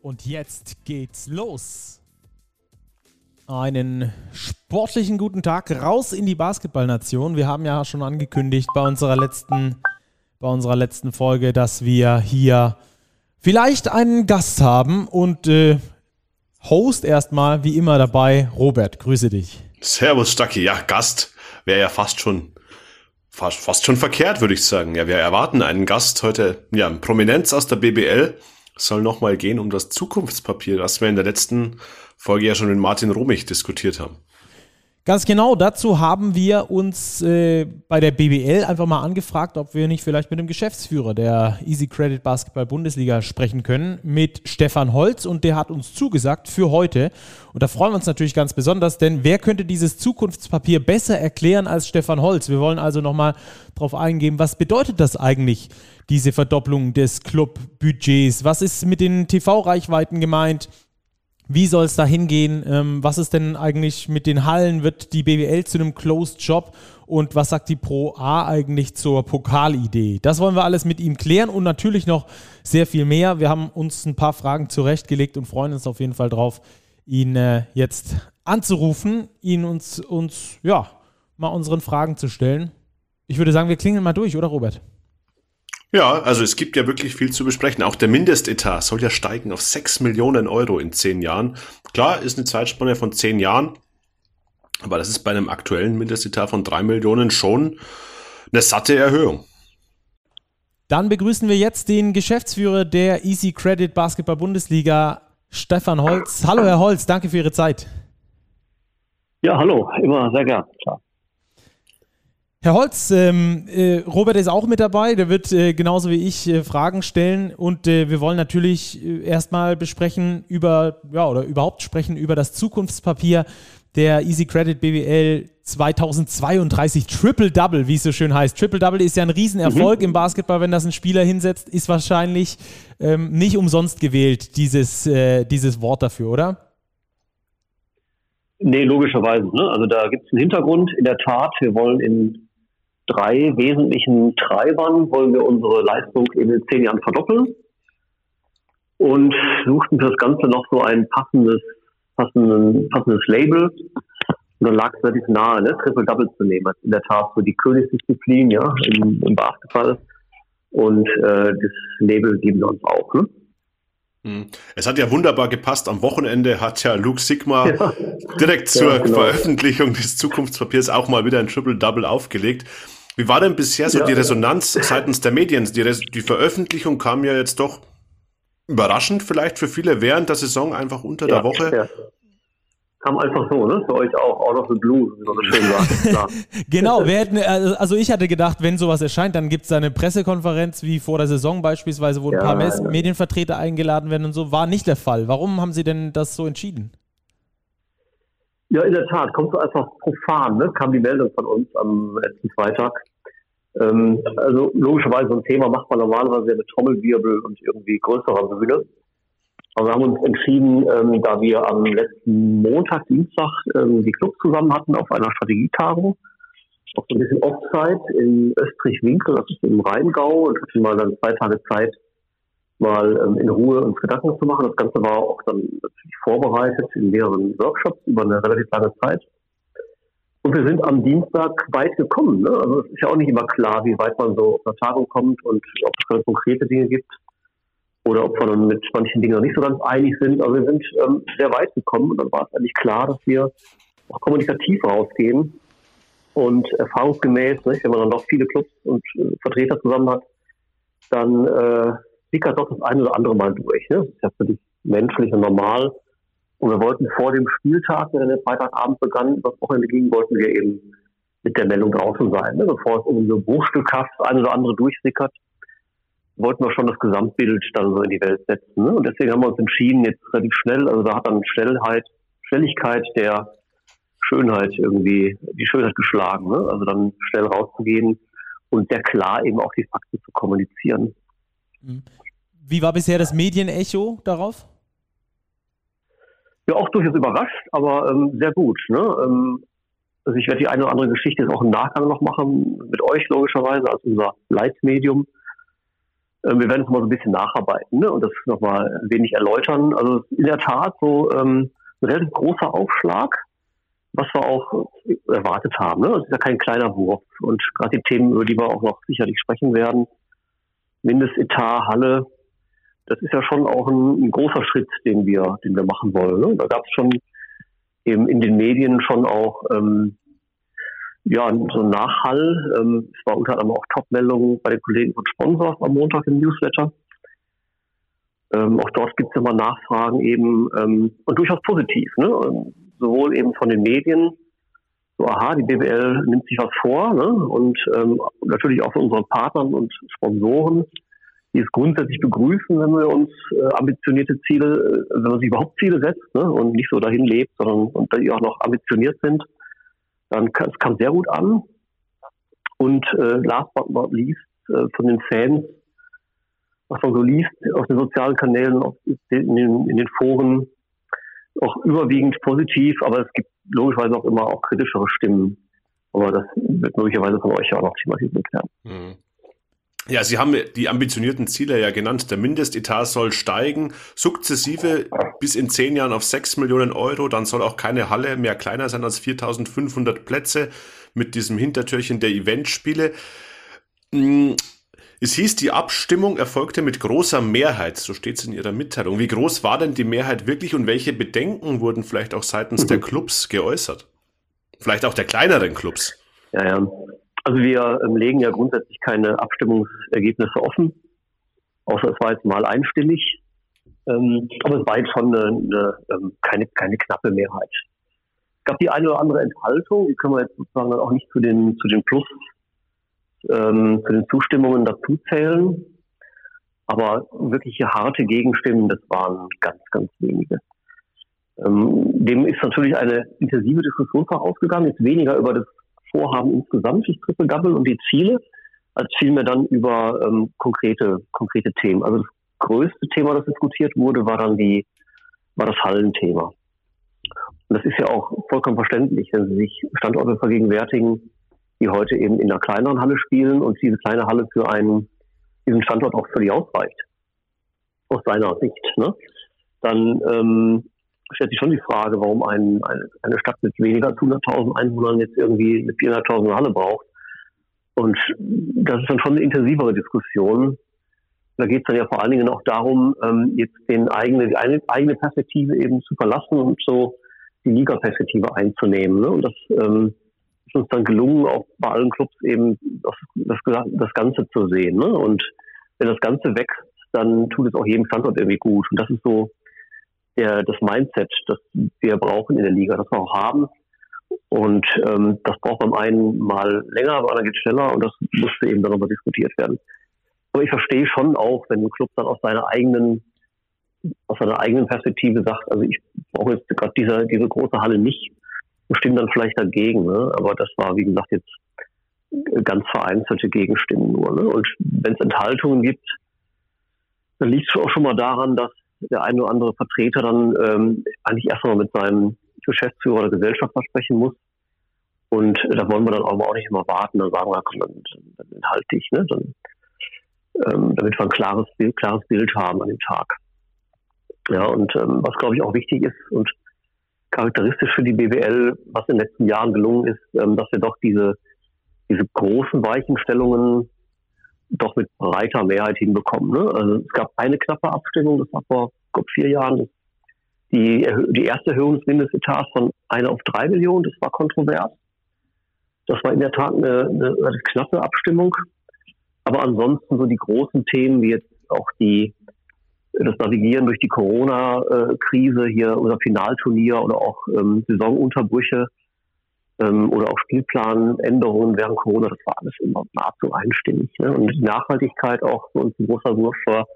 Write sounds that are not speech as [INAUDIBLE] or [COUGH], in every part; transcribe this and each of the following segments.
Und jetzt geht's los. Einen sportlichen guten Tag raus in die Basketballnation. Wir haben ja schon angekündigt bei unserer letzten, bei unserer letzten Folge, dass wir hier vielleicht einen Gast haben und äh, Host erstmal wie immer dabei. Robert, grüße dich. Servus, Stucky. Ja, Gast wäre ja fast schon fast, fast schon verkehrt, würde ich sagen. Ja, wir erwarten einen Gast heute, ja, Prominenz aus der BBL. Soll nochmal gehen um das Zukunftspapier, das wir in der letzten Folge ja schon mit Martin Romich diskutiert haben. Ganz genau, dazu haben wir uns äh, bei der BBL einfach mal angefragt, ob wir nicht vielleicht mit dem Geschäftsführer der Easy Credit Basketball Bundesliga sprechen können, mit Stefan Holz und der hat uns zugesagt für heute. Und da freuen wir uns natürlich ganz besonders, denn wer könnte dieses Zukunftspapier besser erklären als Stefan Holz? Wir wollen also nochmal darauf eingehen, was bedeutet das eigentlich, diese Verdopplung des Clubbudgets? Was ist mit den TV-Reichweiten gemeint? Wie soll es da hingehen? Ähm, was ist denn eigentlich mit den Hallen? Wird die BWL zu einem Closed Job? Und was sagt die Pro A eigentlich zur Pokalidee? Das wollen wir alles mit ihm klären und natürlich noch sehr viel mehr. Wir haben uns ein paar Fragen zurechtgelegt und freuen uns auf jeden Fall drauf, ihn äh, jetzt anzurufen, ihn uns, uns, ja, mal unseren Fragen zu stellen. Ich würde sagen, wir klingeln mal durch, oder Robert? Ja, also es gibt ja wirklich viel zu besprechen. Auch der Mindestetat soll ja steigen auf 6 Millionen Euro in 10 Jahren. Klar, ist eine Zeitspanne von 10 Jahren, aber das ist bei einem aktuellen Mindestetat von 3 Millionen schon eine satte Erhöhung. Dann begrüßen wir jetzt den Geschäftsführer der Easy Credit Basketball Bundesliga, Stefan Holz. Hallo, Herr Holz, danke für Ihre Zeit. Ja, hallo, immer sehr gern. Klar. Herr Holz, ähm, äh, Robert ist auch mit dabei, der wird äh, genauso wie ich äh, Fragen stellen und äh, wir wollen natürlich äh, erstmal besprechen über, ja, oder überhaupt sprechen über das Zukunftspapier der Easy Credit BWL 2032 Triple Double, wie es so schön heißt. Triple Double ist ja ein Riesenerfolg mhm. im Basketball, wenn das ein Spieler hinsetzt, ist wahrscheinlich ähm, nicht umsonst gewählt, dieses, äh, dieses Wort dafür, oder? Nee, logischerweise. Ne? Also da gibt es einen Hintergrund. In der Tat, wir wollen in drei wesentlichen Treibern wollen wir unsere Leistung in den zehn Jahren verdoppeln und suchten für das Ganze noch so ein passendes, passendes, passendes Label. Und dann lag es relativ nahe, ne, Triple Double zu nehmen. Das ist in der Tat so die Königsdisziplin, ja, im, im Basketball. Und äh, das Label geben wir uns auch. Ne? Hm. Es hat ja wunderbar gepasst. Am Wochenende hat ja Luke Sigma ja. direkt zur ja, genau. Veröffentlichung des Zukunftspapiers auch mal wieder ein Triple-Double aufgelegt. Wie war denn bisher so ja, die Resonanz seitens der Medien? Die, die, Veröffentlichung kam ja jetzt doch überraschend vielleicht für viele während der Saison einfach unter ja, der Woche. Ja. Kam einfach so, ne? Für euch auch, out of the blue, wie man so schön sagt. [LAUGHS] genau, wir hätten, also ich hatte gedacht, wenn sowas erscheint, dann gibt es eine Pressekonferenz wie vor der Saison beispielsweise, wo ein paar Medienvertreter eingeladen werden und so. War nicht der Fall. Warum haben Sie denn das so entschieden? Ja, in der Tat, kommt so einfach profan, ne? kam die Meldung von uns am letzten Freitag. Ähm, also logischerweise so ein Thema macht man normalerweise mit Trommelwirbel und irgendwie größerer Bühne. Aber wir haben uns entschieden, ähm, da wir am letzten Montag, Dienstag ähm, die Clubs zusammen hatten auf einer Strategietagung, auf so ein bisschen Offside in Österreich-Winkel, das ist im Rheingau, und hatten mal dann zwei Tage Zeit, mal ähm, in Ruhe uns Gedanken zu machen. Das Ganze war auch dann natürlich vorbereitet in mehreren Workshops über eine relativ lange Zeit. Und wir sind am Dienstag weit gekommen. Ne? Also es ist ja auch nicht immer klar, wie weit man so auf eine Tagung kommt und ob es ganz konkrete Dinge gibt oder ob wir dann mit manchen Dingen noch nicht so ganz einig sind. Also wir sind ähm, sehr weit gekommen und dann war es eigentlich klar, dass wir auch kommunikativ rausgehen und erfahrungsgemäß, nicht, wenn man dann doch viele Clubs und äh, Vertreter zusammen hat, dann äh, sickert doch das eine oder andere Mal durch. Ne? Das ist ja völlig menschlich und normal. Und wir wollten vor dem Spieltag, der dann Freitagabend begann, das Wochenende ging, wollten wir eben mit der Meldung draußen sein, ne? bevor es um so bruchstückhaft das eine oder andere durchsickert. wollten wir schon das Gesamtbild dann so in die Welt setzen. Ne? Und deswegen haben wir uns entschieden, jetzt relativ schnell, also da hat dann Schnellheit, Schnelligkeit der Schönheit irgendwie, die Schönheit geschlagen. Ne? Also dann schnell rauszugehen und sehr klar eben auch die Fakten zu kommunizieren. Mhm. Wie war bisher das Medienecho darauf? Ja, auch durchaus überrascht, aber ähm, sehr gut. Ne? Ähm, also ich werde die eine oder andere Geschichte jetzt auch im Nachgang noch machen, mit euch logischerweise als unser Leitmedium. Ähm, wir werden es mal so ein bisschen nacharbeiten ne? und das nochmal ein wenig erläutern. Also in der Tat so ähm, ein relativ großer Aufschlag, was wir auch erwartet haben. Ne? Das ist ja kein kleiner Wurf. Und gerade die Themen, über die wir auch noch sicherlich sprechen werden, Mindestetat, Halle, das ist ja schon auch ein, ein großer Schritt, den wir, den wir machen wollen. Ne? Da gab es schon eben in den Medien schon auch ähm, ja, so ein Nachhall. Ähm, es war unter anderem auch Top-Meldungen bei den Kollegen von Sponsors am Montag im Newsletter. Ähm, auch dort gibt es immer Nachfragen eben ähm, und durchaus positiv. Ne? Sowohl eben von den Medien, so aha, die BWL nimmt sich was vor ne? und ähm, natürlich auch von unseren Partnern und Sponsoren, die es grundsätzlich begrüßen, wenn wir uns äh, ambitionierte Ziele, äh, wenn man sich überhaupt Ziele setzt ne? und nicht so dahin lebt, sondern und die auch noch ambitioniert sind. Dann kam, es kam sehr gut an. Und äh, last but not least äh, von den Fans, was man so liest auf den sozialen Kanälen, in, den, in den Foren, auch überwiegend positiv, aber es gibt logischerweise auch immer auch kritischere Stimmen. Aber das wird möglicherweise von euch auch noch thematisiert werden. Mhm. Ja, Sie haben die ambitionierten Ziele ja genannt. Der Mindestetat soll steigen, sukzessive bis in zehn Jahren auf sechs Millionen Euro. Dann soll auch keine Halle mehr kleiner sein als 4500 Plätze mit diesem Hintertürchen der Eventspiele. Es hieß, die Abstimmung erfolgte mit großer Mehrheit, so steht es in Ihrer Mitteilung. Wie groß war denn die Mehrheit wirklich und welche Bedenken wurden vielleicht auch seitens der Clubs geäußert? Vielleicht auch der kleineren Clubs? Ja, ja. Also wir ähm, legen ja grundsätzlich keine Abstimmungsergebnisse offen, außer es war jetzt mal einstimmig. Ähm, aber es war jetzt schon eine, eine, ähm, keine, keine knappe Mehrheit. Es gab die eine oder andere Enthaltung, die können wir jetzt sozusagen dann auch nicht zu den, zu den Plus, ähm, zu den Zustimmungen dazu zählen. Aber wirkliche harte Gegenstimmen, das waren ganz, ganz wenige. Ähm, dem ist natürlich eine intensive Diskussion vorausgegangen, jetzt weniger über das Vorhaben insgesamt, das Triple Double und die Ziele, als vielmehr dann über ähm, konkrete, konkrete Themen. Also das größte Thema, das diskutiert wurde, war dann die, war das Hallenthema. Und das ist ja auch vollkommen verständlich, wenn Sie sich Standorte vergegenwärtigen, die heute eben in einer kleineren Halle spielen und diese kleine Halle für einen, diesen Standort auch völlig ausreicht. Aus seiner Sicht. Ne? Dann ähm, stellt sich schon die Frage, warum ein, eine, eine Stadt mit weniger als 100.000 Einwohnern jetzt irgendwie mit 400.000 Halle braucht. Und das ist dann schon eine intensivere Diskussion. Da geht es dann ja vor allen Dingen auch darum, ähm, jetzt den eigene, die eigene Perspektive eben zu verlassen und so die Liga-Perspektive einzunehmen. Ne? Und das ähm, ist uns dann gelungen, auch bei allen Clubs eben das, das, das Ganze zu sehen. Ne? Und wenn das Ganze wächst, dann tut es auch jedem Standort irgendwie gut. Und das ist so der, das Mindset, das wir brauchen in der Liga, das wir auch haben. Und ähm, das braucht beim einen mal länger, beim anderen geht schneller und das musste eben nochmal diskutiert werden. Aber ich verstehe schon auch, wenn ein Club dann aus seiner eigenen, aus seiner eigenen Perspektive sagt, also ich brauche jetzt gerade diese, große Halle nicht, stimmen dann vielleicht dagegen. Ne? Aber das war, wie gesagt, jetzt ganz vereinzelte Gegenstimmen nur. Ne? Und wenn es Enthaltungen gibt, dann liegt es auch schon mal daran, dass der eine oder andere Vertreter dann ähm, eigentlich erstmal mit seinem Geschäftsführer oder Gesellschafter sprechen muss. Und äh, da wollen wir dann aber auch nicht immer warten, dann sagen wir, komm, dann, dann enthalte ich, ne? dann, ähm, damit wir ein klares Bild, klares Bild haben an dem Tag. Ja, und ähm, was glaube ich auch wichtig ist und charakteristisch für die BWL, was in den letzten Jahren gelungen ist, ähm, dass wir doch diese, diese großen Weichenstellungen doch mit breiter Mehrheit hinbekommen. Ne? Also es gab eine knappe Abstimmung, das war vor vier Jahren, die, die erste Erhöhung des Mindestetats von einer auf drei Millionen, das war kontrovers. Das war in der Tat eine, eine, eine knappe Abstimmung. Aber ansonsten so die großen Themen, wie jetzt auch die, das Navigieren durch die Corona-Krise, hier unser Finalturnier oder auch ähm, Saisonunterbrüche, ähm, oder auch Spielplanänderungen während Corona, das war alles immer nahezu einstimmig. Ne? Und die Nachhaltigkeit auch für uns ein großer Wurf vor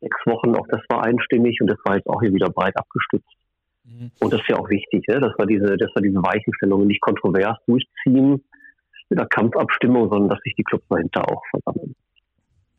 sechs Wochen, auch das war einstimmig und das war jetzt auch hier wieder breit abgestützt. Mhm. Und das ist ja auch wichtig, ne? dass wir diese, dass wir diese Weichenstellungen nicht kontrovers durchziehen mit einer Kampfabstimmung, sondern dass sich die Clubs dahinter auch versammeln.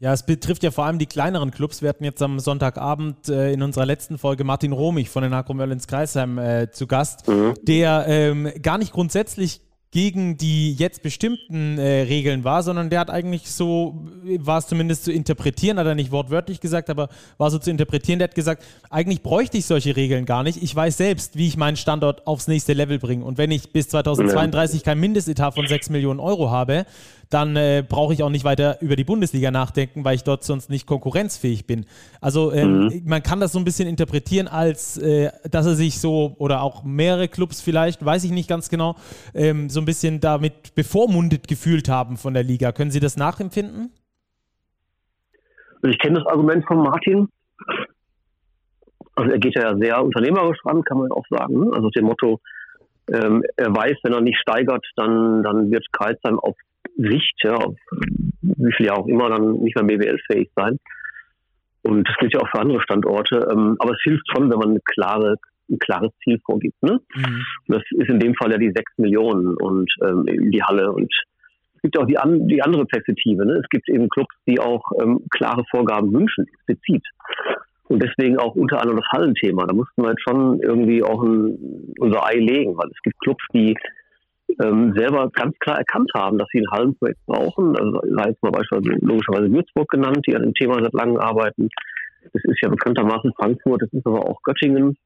Ja, es betrifft ja vor allem die kleineren Clubs. Wir hatten jetzt am Sonntagabend äh, in unserer letzten Folge Martin Romich von den Akro Merlins Kreisheim äh, zu Gast, mhm. der ähm, gar nicht grundsätzlich gegen die jetzt bestimmten äh, Regeln war, sondern der hat eigentlich so, war es zumindest zu interpretieren, hat er nicht wortwörtlich gesagt, aber war so zu interpretieren, der hat gesagt, eigentlich bräuchte ich solche Regeln gar nicht. Ich weiß selbst, wie ich meinen Standort aufs nächste Level bringe. Und wenn ich bis 2032 kein Mindestetat von 6 Millionen Euro habe, dann äh, brauche ich auch nicht weiter über die Bundesliga nachdenken, weil ich dort sonst nicht konkurrenzfähig bin. Also ähm, mhm. man kann das so ein bisschen interpretieren, als äh, dass er sich so, oder auch mehrere Clubs vielleicht, weiß ich nicht ganz genau, ähm, so ein bisschen damit bevormundet gefühlt haben von der Liga. Können Sie das nachempfinden? Also ich kenne das Argument von Martin. Also er geht ja sehr unternehmerisch ran, kann man auch sagen. Ne? Also dem Motto, ähm, er weiß, wenn er nicht steigert, dann, dann wird Kreisheim auf Sicht, ja, auf wie viel Jahr auch immer, dann nicht mehr BWL-fähig sein. Und das gilt ja auch für andere Standorte. Ähm, aber es hilft schon, wenn man eine klare, ein klares Ziel vorgibt. Ne? Mhm. Das ist in dem Fall ja die sechs Millionen und ähm, die Halle. Und es gibt auch die, an, die andere Perspektive. Ne? Es gibt eben Clubs, die auch ähm, klare Vorgaben wünschen, explizit. Und deswegen auch unter anderem das Hallenthema. Da mussten wir jetzt schon irgendwie auch ein, unser Ei legen, weil es gibt Clubs, die ähm, selber ganz klar erkannt haben, dass sie ein Hallenprojekt brauchen. Also sei jetzt mal beispielsweise logischerweise Würzburg genannt, die an dem Thema seit langem arbeiten. Das ist ja bekanntermaßen Frankfurt, das ist aber auch Göttingen,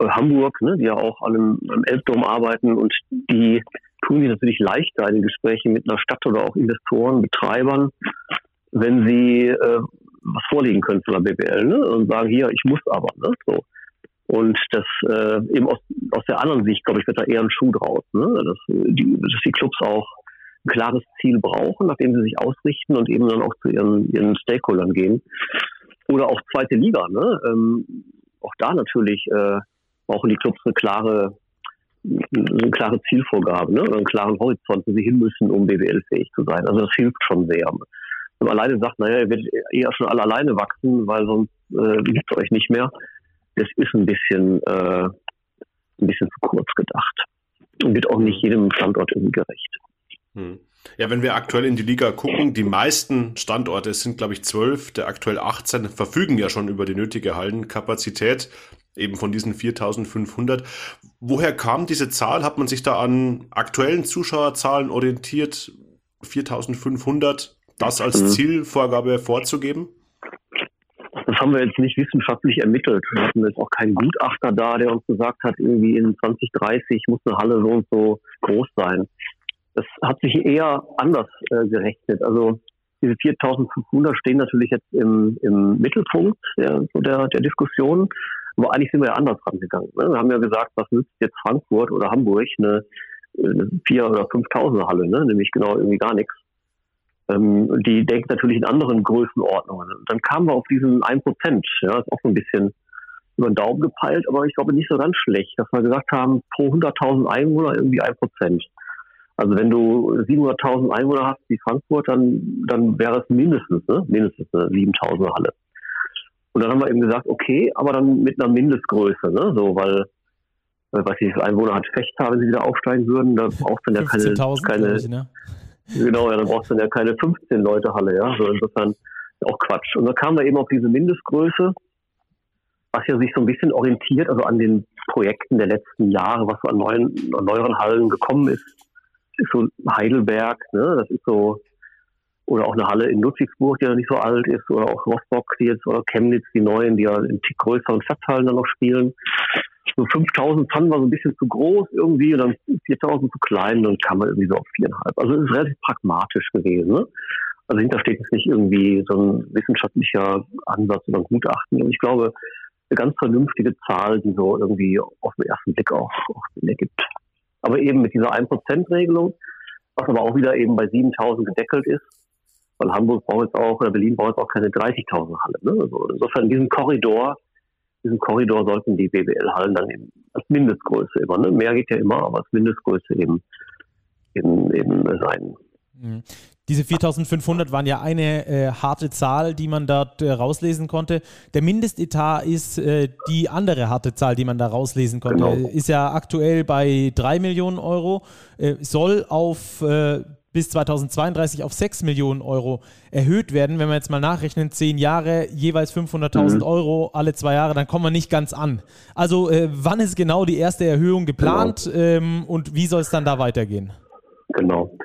äh, Hamburg, ne, die ja auch an einem, einem Elbdom arbeiten und die tun sich natürlich leichter in den Gesprächen mit einer Stadt oder auch Investoren, Betreibern, wenn sie äh, was vorlegen können von der BBL ne, und sagen, hier, ich muss aber. Ne, so. Und das äh, eben aus, aus der anderen Sicht, glaube ich, wird da eher ein Schuh draus, ne? dass, die, dass die Clubs auch ein klares Ziel brauchen, nachdem sie sich ausrichten und eben dann auch zu ihren, ihren Stakeholdern gehen. Oder auch zweite Liga, ne? Ähm, auch da natürlich äh, brauchen die Clubs eine klare, eine klare Zielvorgabe, ne? Oder einen klaren Horizont, wo sie hin müssen, um BWL-fähig zu sein. Also das hilft schon sehr. Wenn man alleine sagt, naja, ihr werdet eher schon alle alleine wachsen, weil sonst äh, gibt es euch nicht mehr das ist ein bisschen, äh, ein bisschen zu kurz gedacht und wird auch nicht jedem Standort irgendwie gerecht. Hm. Ja, wenn wir aktuell in die Liga gucken, die meisten Standorte sind, glaube ich, zwölf, der aktuell 18 verfügen ja schon über die nötige Hallenkapazität, eben von diesen 4500. Woher kam diese Zahl? Hat man sich da an aktuellen Zuschauerzahlen orientiert, 4500, das als mhm. Zielvorgabe vorzugeben? Das haben wir jetzt nicht wissenschaftlich ermittelt. Wir hatten jetzt auch keinen Gutachter da, der uns gesagt hat, irgendwie in 2030 muss eine Halle so und so groß sein. Das hat sich eher anders äh, gerechnet. Also diese 4500 stehen natürlich jetzt im, im Mittelpunkt der, der, der Diskussion. Aber eigentlich sind wir ja anders rangegangen. Ne? Wir haben ja gesagt, was nützt jetzt Frankfurt oder Hamburg eine, eine 4.000 oder 5.000 Halle, ne? nämlich genau irgendwie gar nichts. Ähm, die denkt natürlich in anderen Größenordnungen. Und dann kamen wir auf diesen 1%, ja, ist auch so ein bisschen über den Daumen gepeilt, aber ich glaube nicht so ganz schlecht, dass wir gesagt haben, pro 100.000 Einwohner irgendwie 1%. Also wenn du 700.000 Einwohner hast wie Frankfurt, dann, dann wäre es mindestens, ne? mindestens eine 7.000 Halle. Und dann haben wir eben gesagt, okay, aber dann mit einer Mindestgröße, ne? so, weil, äh, was ich, Einwohner hat Fechter, wenn sie wieder aufsteigen würden, da braucht dann ja keine, keine, ich, ne? Genau, ja, dann brauchst du dann ja keine 15 Leute Halle, ja. So insofern auch Quatsch. Und dann kamen wir eben auf diese Mindestgröße, was ja sich so ein bisschen orientiert, also an den Projekten der letzten Jahre, was so an neuen, an neueren Hallen gekommen ist. Das ist so Heidelberg, ne, das ist so, oder auch eine Halle in Ludwigsburg, die ja nicht so alt ist, oder auch Rostock, die jetzt, oder Chemnitz, die neuen, die ja in größeren Stadthallen dann noch spielen so 5000 fanden wir so ein bisschen zu groß irgendwie und dann 4000 zu klein und dann kam man irgendwie so auf viereinhalb. Also es ist relativ pragmatisch gewesen. Ne? Also hinter steht jetzt nicht irgendwie so ein wissenschaftlicher Ansatz oder ein Gutachten. Und ich glaube, eine ganz vernünftige Zahl, die so irgendwie auf den ersten Blick auch, auch Sinn ergibt. Aber eben mit dieser 1%-Regelung, was aber auch wieder eben bei 7000 gedeckelt ist, weil Hamburg braucht jetzt auch, oder Berlin braucht jetzt auch keine 30.000 Halle. Ne? Also insofern in diesem Korridor diesen Korridor sollten die BWL-Hallen dann eben als Mindestgröße immer, ne? mehr geht ja immer, aber als Mindestgröße eben, eben, eben sein. Mhm. Diese 4500 waren ja eine äh, harte Zahl, die man dort äh, rauslesen konnte. Der Mindestetat ist äh, die andere harte Zahl, die man da rauslesen konnte. Genau. Ist ja aktuell bei 3 Millionen Euro, äh, soll auf äh, bis 2032 auf 6 Millionen Euro erhöht werden. Wenn wir jetzt mal nachrechnen, 10 Jahre, jeweils 500.000 mhm. Euro alle zwei Jahre, dann kommen wir nicht ganz an. Also äh, wann ist genau die erste Erhöhung geplant genau. ähm, und wie soll es dann da weitergehen? Genau.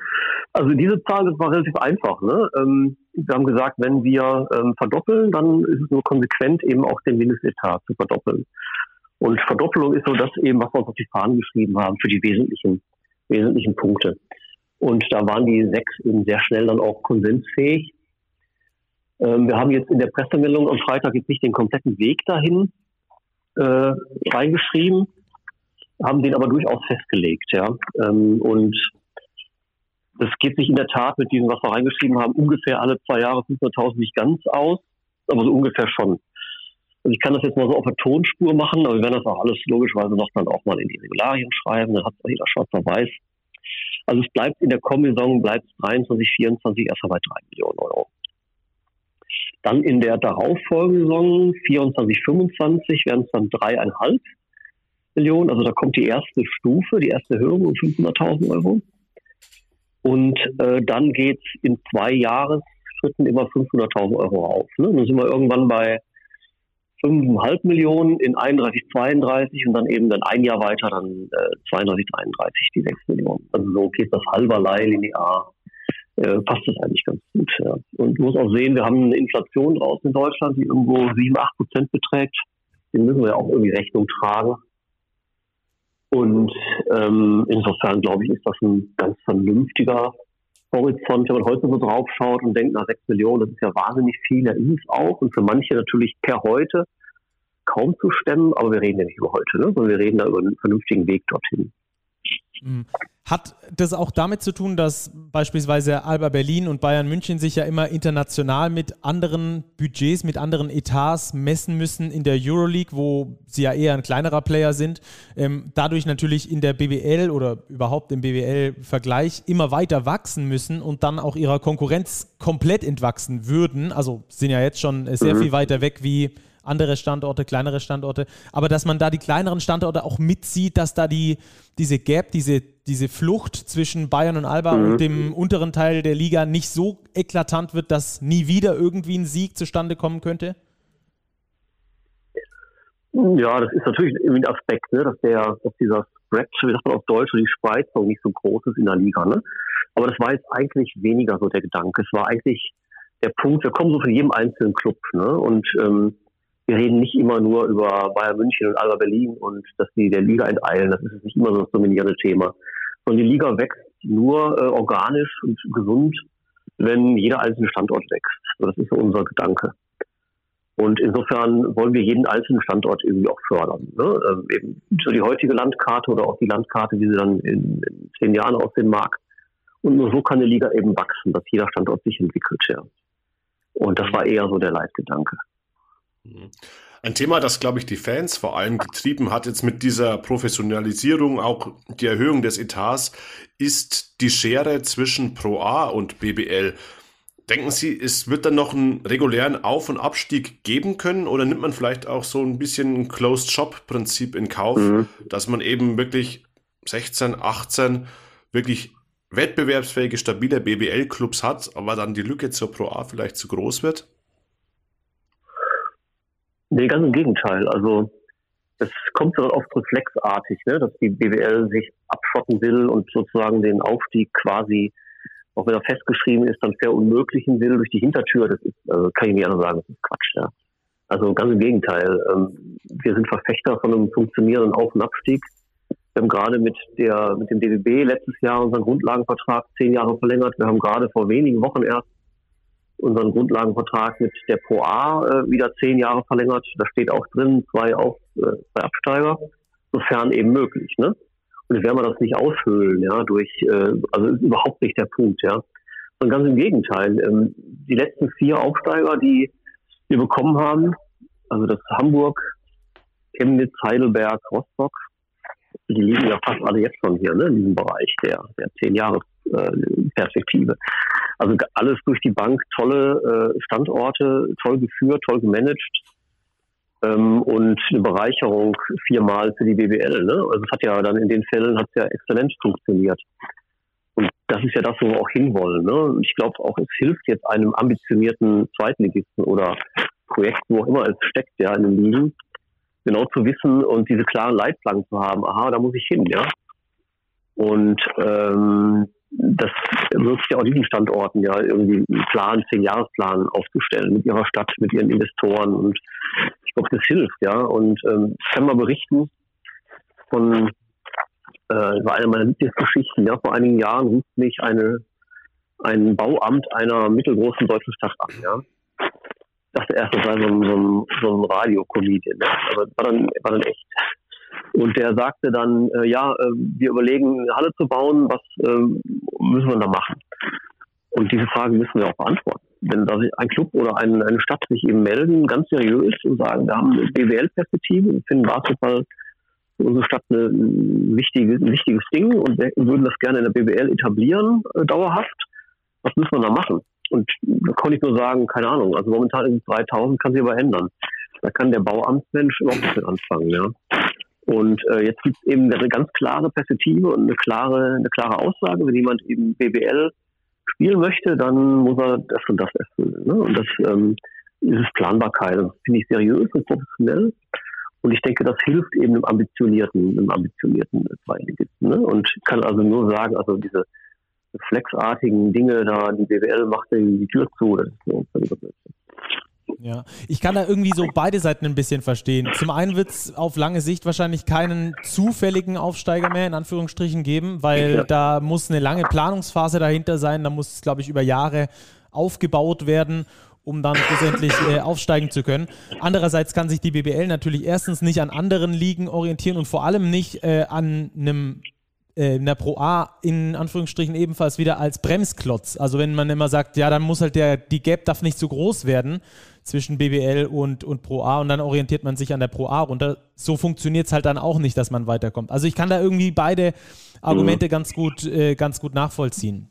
Also diese Zahl, das war relativ einfach. Ne? Ähm, wir haben gesagt, wenn wir ähm, verdoppeln, dann ist es nur konsequent, eben auch den Mindestetat zu verdoppeln. Und Verdoppelung ist so das eben, was wir uns auf die Fahnen geschrieben haben für die wesentlichen, wesentlichen Punkte. Und da waren die sechs eben sehr schnell dann auch konsensfähig. Ähm, wir haben jetzt in der Pressemeldung am Freitag jetzt nicht den kompletten Weg dahin äh, reingeschrieben, haben den aber durchaus festgelegt. Ja? Ähm, und das geht sich in der Tat mit diesem, was wir reingeschrieben haben, ungefähr alle zwei Jahre 500.000 nicht ganz aus, aber so ungefähr schon. Also ich kann das jetzt mal so auf der Tonspur machen, aber wir werden das auch alles logischerweise noch dann auch mal in die Regularien schreiben, dann hat es jeder schwarz auf weiß. Also es bleibt in der Kombination, bleibt 23, 24 erstmal bei 3 Millionen Euro. Dann in der darauffolgenden Saison 24, 25 werden es dann 3,5 Millionen. Also da kommt die erste Stufe, die erste Erhöhung um 500.000 Euro. Und äh, dann geht's in zwei Jahresschritten immer 500.000 Euro auf. Ne? Dann sind wir irgendwann bei 5,5 Millionen in 31, 32 und dann eben dann ein Jahr weiter dann äh, 32, 33 die 6 Millionen. Also so geht das halberlei linear. Äh, passt das eigentlich ganz gut. Ja. Und muss auch sehen, wir haben eine Inflation draußen in Deutschland, die irgendwo 7, 8 Prozent beträgt. Den müssen wir ja auch irgendwie Rechnung tragen. Und ähm, insofern, glaube ich, ist das ein ganz vernünftiger Horizont, wenn man heute so drauf schaut und denkt, na, 6 Millionen, das ist ja wahnsinnig viel, da ist es auch. Und für manche natürlich per heute kaum zu stemmen, aber wir reden ja nicht über heute, ne? sondern wir reden da über einen vernünftigen Weg dorthin. Mhm. Hat das auch damit zu tun, dass beispielsweise Alba Berlin und Bayern München sich ja immer international mit anderen Budgets, mit anderen Etats messen müssen in der Euroleague, wo sie ja eher ein kleinerer Player sind, ähm, dadurch natürlich in der BBL oder überhaupt im BBL-Vergleich immer weiter wachsen müssen und dann auch ihrer Konkurrenz komplett entwachsen würden. Also sind ja jetzt schon sehr mhm. viel weiter weg wie andere Standorte, kleinere Standorte, aber dass man da die kleineren Standorte auch mitzieht, dass da die, diese Gap, diese, diese Flucht zwischen Bayern und Alba mhm. und dem unteren Teil der Liga nicht so eklatant wird, dass nie wieder irgendwie ein Sieg zustande kommen könnte? Ja, das ist natürlich ein Aspekt, ne, dass der, dass dieser Spread, wie sagt man auf Deutsch, die Spreizung nicht so groß ist in der Liga, ne? Aber das war jetzt eigentlich weniger so der Gedanke. Es war eigentlich der Punkt, wir kommen so von jedem einzelnen Club, ne? Und ähm, wir reden nicht immer nur über Bayern München und Alba Berlin und dass die der Liga enteilen. Das ist nicht immer so das dominierende Thema. Sondern die Liga wächst nur äh, organisch und gesund, wenn jeder einzelne Standort wächst. Das ist so unser Gedanke. Und insofern wollen wir jeden einzelnen Standort irgendwie auch fördern. Ne? Ähm, eben so die heutige Landkarte oder auch die Landkarte, wie sie dann in, in, zehn Jahren aussehen mag. Und nur so kann eine Liga eben wachsen, dass jeder Standort sich entwickelt. Ja. Und das war eher so der Leitgedanke. Mhm. Ein Thema, das, glaube ich, die Fans vor allem getrieben hat, jetzt mit dieser Professionalisierung, auch die Erhöhung des Etats, ist die Schere zwischen Pro A und BBL. Denken Sie, es wird dann noch einen regulären Auf- und Abstieg geben können oder nimmt man vielleicht auch so ein bisschen ein Closed-Shop-Prinzip in Kauf, mhm. dass man eben wirklich 16, 18 wirklich wettbewerbsfähige, stabile BBL-Clubs hat, aber dann die Lücke zur Pro A vielleicht zu groß wird? Nee, ganz im Gegenteil. Also es kommt so oft reflexartig, ne, dass die BWL sich abschotten will und sozusagen den Aufstieg quasi, auch wenn er festgeschrieben ist, dann verunmöglichen will durch die Hintertür. Das ist, also kann ich nicht anders sagen, das ist Quatsch. Ja. Also ganz im Gegenteil. Ähm, wir sind Verfechter von einem funktionierenden Auf- und Abstieg. Wir haben gerade mit der mit dem DWB letztes Jahr unseren Grundlagenvertrag zehn Jahre verlängert. Wir haben gerade vor wenigen Wochen erst unseren Grundlagenvertrag mit der Pro A äh, wieder zehn Jahre verlängert. Da steht auch drin, zwei, Auf, äh, zwei Absteiger, sofern eben möglich. Ne? Und jetzt werden wir das nicht aushöhlen, ja, durch, äh, also überhaupt nicht der Punkt, ja. Sondern ganz im Gegenteil. Ähm, die letzten vier Aufsteiger, die wir bekommen haben, also das Hamburg, Chemnitz, Heidelberg, Rostock, die liegen ja fast alle jetzt schon hier, ne, in diesem Bereich der, der zehn Jahres äh, Perspektive. Also alles durch die Bank, tolle äh, Standorte, toll geführt, toll gemanagt ähm, und eine Bereicherung viermal für die BBL. Ne? Also es hat ja dann in den Fällen hat ja exzellent funktioniert. Und das ist ja das, wo wir auch hinwollen. Ne? Ich glaube auch, es hilft jetzt einem ambitionierten Zweitligisten oder Projekt, wo auch immer es steckt, ja, in den Ligen, genau zu wissen und diese klaren Leitplanken zu haben. Aha, da muss ich hin, ja. Und ähm, das wirkt ja auch diesen Standorten ja irgendwie einen Plan, zehn Jahresplan aufzustellen mit ihrer Stadt, mit ihren Investoren und ich glaube, das hilft, ja. Und ähm, ich kann mal berichten von äh, war eine meiner Lieblingsgeschichten, ja, vor einigen Jahren ruft mich eine ein Bauamt einer mittelgroßen deutschen Stadt an, ja. Ich dachte erst, das sei so ein, so ein, so ein Radio-Comedian, ne? aber war dann, war dann echt. Und der sagte dann, äh, ja, äh, wir überlegen, eine Halle zu bauen, was äh, müssen wir da machen? Und diese Frage müssen wir auch beantworten. Wenn da ein Club oder ein, eine Stadt sich eben melden, ganz seriös und sagen, wir haben eine BWL-Perspektive, wir finden Basketball für unsere Stadt eine, ein, wichtige, ein wichtiges Ding und würden das gerne in der BWL etablieren, äh, dauerhaft, was müssen wir da machen? Und da kann ich nur sagen, keine Ahnung, also momentan ist es 3000, kann sich aber ändern. Da kann der Bauamtsmensch überhaupt nicht mit anfangen, ja. Und äh, jetzt gibt es eben eine ganz klare Perspektive und eine klare, eine klare Aussage. Wenn jemand eben BBL spielen möchte, dann muss er das und das erfüllen. Ne? Und das ähm, ist Planbarkeit. Das finde ich seriös und professionell. Und ich denke, das hilft eben einem ambitionierten, einem ambitionierten Zweitligisten. Ne? Und ich kann also nur sagen, also diese reflexartigen Dinge da, die BWL macht die Tür zu, das ist ja, ich kann da irgendwie so beide Seiten ein bisschen verstehen. Zum einen wird es auf lange Sicht wahrscheinlich keinen zufälligen Aufsteiger mehr in Anführungsstrichen geben, weil ja. da muss eine lange Planungsphase dahinter sein, da muss es, glaube ich, über Jahre aufgebaut werden um dann schlussendlich äh, aufsteigen zu können. Andererseits kann sich die BBL natürlich erstens nicht an anderen Ligen orientieren und vor allem nicht äh, an einem äh, in der Pro A in Anführungsstrichen ebenfalls wieder als Bremsklotz. Also wenn man immer sagt, ja, dann muss halt der, die Gap darf nicht zu groß werden, zwischen BBL und, und Pro A und dann orientiert man sich an der Pro A runter. So funktioniert es halt dann auch nicht, dass man weiterkommt. Also ich kann da irgendwie beide Argumente mhm. ganz, gut, äh, ganz gut nachvollziehen.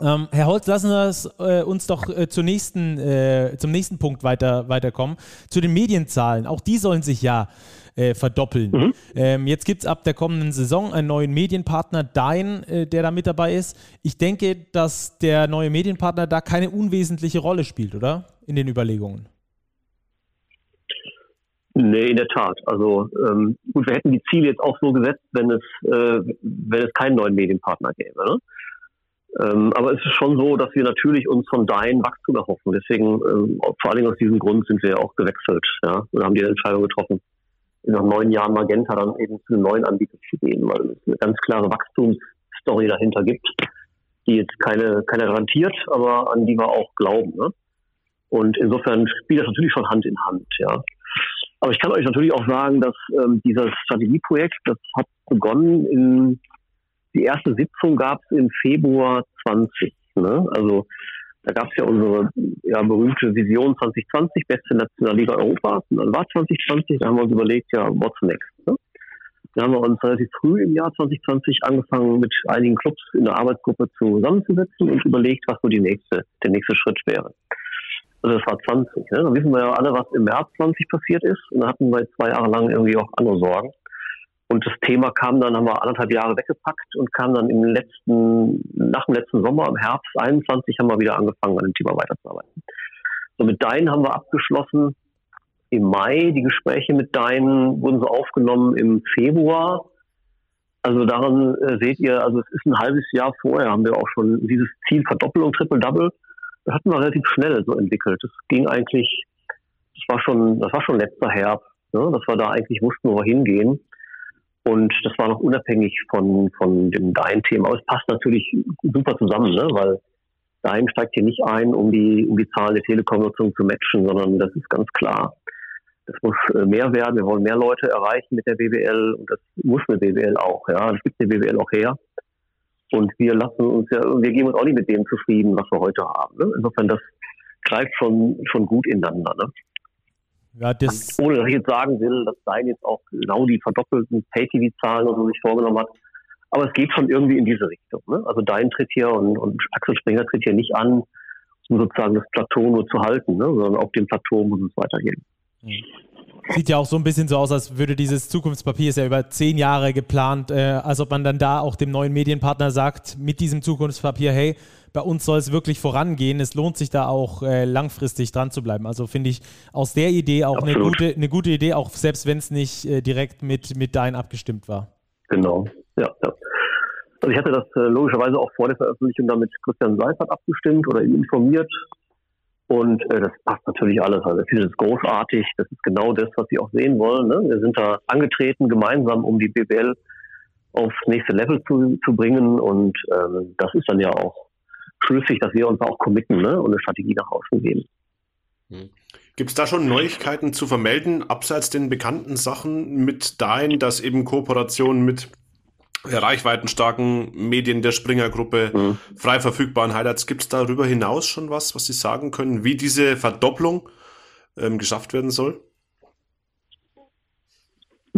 Ähm, Herr Holz, lassen Sie äh, uns doch äh, zur nächsten, äh, zum nächsten Punkt weiter, weiterkommen. Zu den Medienzahlen. Auch die sollen sich ja äh, verdoppeln. Mhm. Ähm, jetzt gibt es ab der kommenden Saison einen neuen Medienpartner, Dein, äh, der da mit dabei ist. Ich denke, dass der neue Medienpartner da keine unwesentliche Rolle spielt, oder? In den Überlegungen. Nee, in der Tat. Also ähm, gut, wir hätten die Ziele jetzt auch so gesetzt, wenn es, äh, wenn es keinen neuen Medienpartner gäbe. Ne? Ähm, aber es ist schon so, dass wir natürlich uns von Dein Wachstum erhoffen. Deswegen, ähm, vor allen Dingen aus diesem Grund sind wir auch gewechselt ja, und haben die Entscheidung getroffen, nach neun Jahren Magenta dann eben zu einem neuen Anbieter zu gehen, weil es eine ganz klare Wachstumsstory dahinter gibt, die jetzt keine, keine garantiert, aber an die wir auch glauben. Ne? Und insofern spielt das natürlich schon Hand in Hand, ja. Aber ich kann euch natürlich auch sagen, dass ähm, dieses Strategieprojekt, das hat begonnen in die erste Sitzung gab es im Februar 20. Ne? Also da gab es ja unsere ja, berühmte Vision 2020, beste Nationalliga Europas. Und dann war 2020, da haben wir uns überlegt, ja, what's next? Ne? Da haben wir uns relativ früh im Jahr 2020 angefangen, mit einigen Clubs in der Arbeitsgruppe zusammenzusetzen und überlegt, was so die nächste, der nächste Schritt wäre. Also das war 20. Ne? Da wissen wir ja alle, was im März 20 passiert ist. Und da hatten wir zwei Jahre lang irgendwie auch andere Sorgen. Und das Thema kam dann, haben wir anderthalb Jahre weggepackt und kam dann im letzten, nach dem letzten Sommer, im Herbst 21, haben wir wieder angefangen, an dem Thema weiterzuarbeiten. So mit Dein haben wir abgeschlossen im Mai. Die Gespräche mit Dein wurden so aufgenommen im Februar. Also daran äh, seht ihr, also es ist ein halbes Jahr vorher, haben wir auch schon dieses Ziel Verdoppelung, Triple-Double, hatten wir relativ schnell so entwickelt. Das ging eigentlich, das war schon, das war schon letzter Herbst, ne? dass wir da eigentlich wussten, wo wir hingehen. Und das war noch unabhängig von, von dem Dein-Thema. Aber es passt natürlich super zusammen, ne? weil Dein steigt hier nicht ein, um die, um die Zahl der Telekom-Nutzung zu matchen, sondern das ist ganz klar. Das muss äh, mehr werden. Wir wollen mehr Leute erreichen mit der BWL und das muss eine BWL auch. Ja, das gibt eine BWL auch her. Und wir lassen uns ja, wir geben uns auch nicht mit dem zufrieden, was wir heute haben. Ne? Insofern, das greift schon, schon gut ineinander. Ne? Ja, das Ohne dass ich jetzt sagen will, dass Dein jetzt auch genau die verdoppelten Pay-TV-Zahlen oder so sich vorgenommen hat. Aber es geht schon irgendwie in diese Richtung. Ne? Also Dein tritt hier und, und Axel Springer tritt hier nicht an, um sozusagen das Plateau nur zu halten, ne? sondern auf dem Plateau muss es weitergehen. Mhm. Sieht ja auch so ein bisschen so aus, als würde dieses Zukunftspapier ist ja über zehn Jahre geplant, äh, als ob man dann da auch dem neuen Medienpartner sagt, mit diesem Zukunftspapier, hey, bei uns soll es wirklich vorangehen. Es lohnt sich da auch äh, langfristig dran zu bleiben. Also finde ich aus der Idee auch eine gute, eine gute Idee, auch selbst wenn es nicht äh, direkt mit, mit Dein abgestimmt war. Genau, ja, ja. Also ich hatte das äh, logischerweise auch vor der Veröffentlichung damit Christian Seifert abgestimmt oder ihn informiert. Und äh, das passt natürlich alles. Also ich finde es großartig. Das ist genau das, was sie auch sehen wollen. Ne? Wir sind da angetreten, gemeinsam, um die BWL aufs nächste Level zu, zu bringen. Und ähm, das ist dann ja auch schlüssig, dass wir uns auch committen ne? und eine Strategie nach außen geben. Hm. Gibt es da schon Neuigkeiten zu vermelden, abseits den bekannten Sachen mit Dein, dass eben Kooperationen mit reichweitenstarken Medien der Springer-Gruppe, mhm. frei verfügbaren Highlights. Gibt es darüber hinaus schon was, was Sie sagen können, wie diese Verdopplung ähm, geschafft werden soll?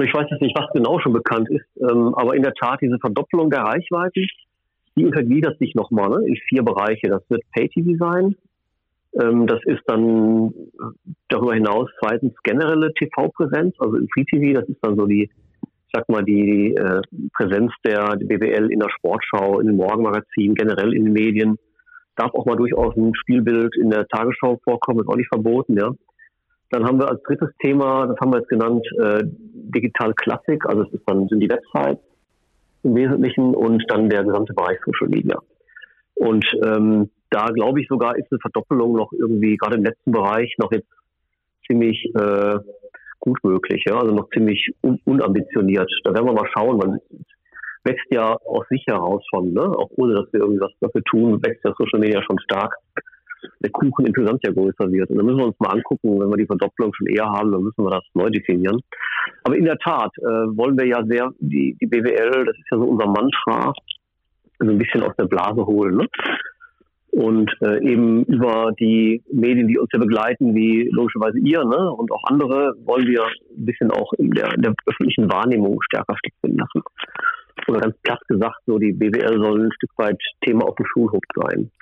Ich weiß jetzt nicht, was genau schon bekannt ist, ähm, aber in der Tat diese Verdopplung der Reichweiten, die untergliedert sich nochmal ne, in vier Bereiche. Das wird Pay-TV sein, ähm, das ist dann darüber hinaus zweitens generelle TV-Präsenz, also im Free-TV, das ist dann so die sag mal, die äh, Präsenz der BWL in der Sportschau, in den Morgenmagazinen, generell in den Medien, darf auch mal durchaus ein Spielbild in der Tagesschau vorkommen, ist auch nicht verboten, ja. Dann haben wir als drittes Thema, das haben wir jetzt genannt, äh, Digital Klassik, also es ist dann, sind die Websites im Wesentlichen und dann der gesamte Bereich Social Media. Und ähm, da glaube ich sogar ist eine Verdoppelung noch irgendwie, gerade im letzten Bereich, noch jetzt ziemlich äh, gut möglich, ja, also noch ziemlich un unambitioniert. Da werden wir mal schauen, man wächst ja aus sich heraus schon, ne? auch ohne dass wir irgendwas dafür tun, wächst ja Social Media schon stark. Der Kuchen insgesamt ja größer wird. Und dann müssen wir uns mal angucken, wenn wir die Verdopplung schon eher haben, dann müssen wir das neu definieren. Aber in der Tat äh, wollen wir ja sehr die, die BWL, das ist ja so unser Mantra, so ein bisschen aus der Blase holen. Ne? Und äh, eben über die Medien, die uns ja begleiten, wie logischerweise ihr ne, und auch andere, wollen wir ein bisschen auch in der, in der öffentlichen Wahrnehmung stärker stattfinden lassen. Oder ganz platt gesagt, so die BWL soll ein Stück weit Thema auf dem Schulhof sein.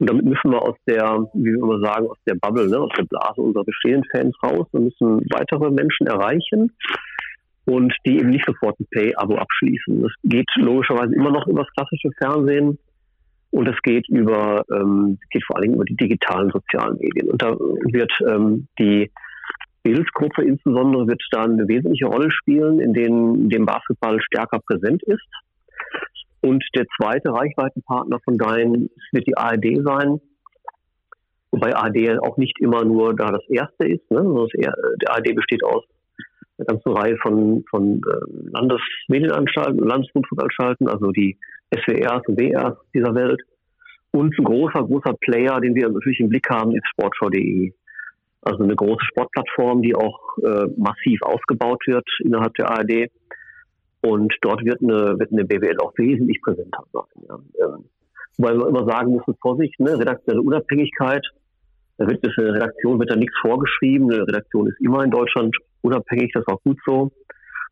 Und damit müssen wir aus der, wie wir immer sagen, aus der Bubble, ne, aus der Blase unserer bestehenden Fans raus. Wir müssen weitere Menschen erreichen und die eben nicht sofort ein Pay-Abo abschließen. Das geht logischerweise immer noch über das klassische Fernsehen und es geht über, ähm, geht vor allen Dingen über die digitalen sozialen Medien. Und da wird ähm, die Bildgruppe insbesondere wird da eine wesentliche Rolle spielen, in denen dem Basketball stärker präsent ist. Und der zweite Reichweitenpartner von Dein wird die ARD sein. Wobei ARD auch nicht immer nur da das erste ist. Ne? Der ARD besteht aus einer ganzen Reihe von, von äh, Landesmedienanstalten, Landesrundfunkanstalten, also die SWRs und WRs dieser Welt. Und ein großer, großer Player, den wir natürlich im Blick haben, ist sportschau.de. Also eine große Sportplattform, die auch äh, massiv ausgebaut wird innerhalb der ARD. Und dort wird eine, wird eine BWL auch wesentlich präsenter sein. Ja. Ähm, weil wir immer sagen müssen, Vorsicht, ne, redaktionelle Unabhängigkeit. Da wird eine Redaktion wird da nichts vorgeschrieben. Eine Redaktion ist immer in Deutschland unabhängig, das ist auch gut so.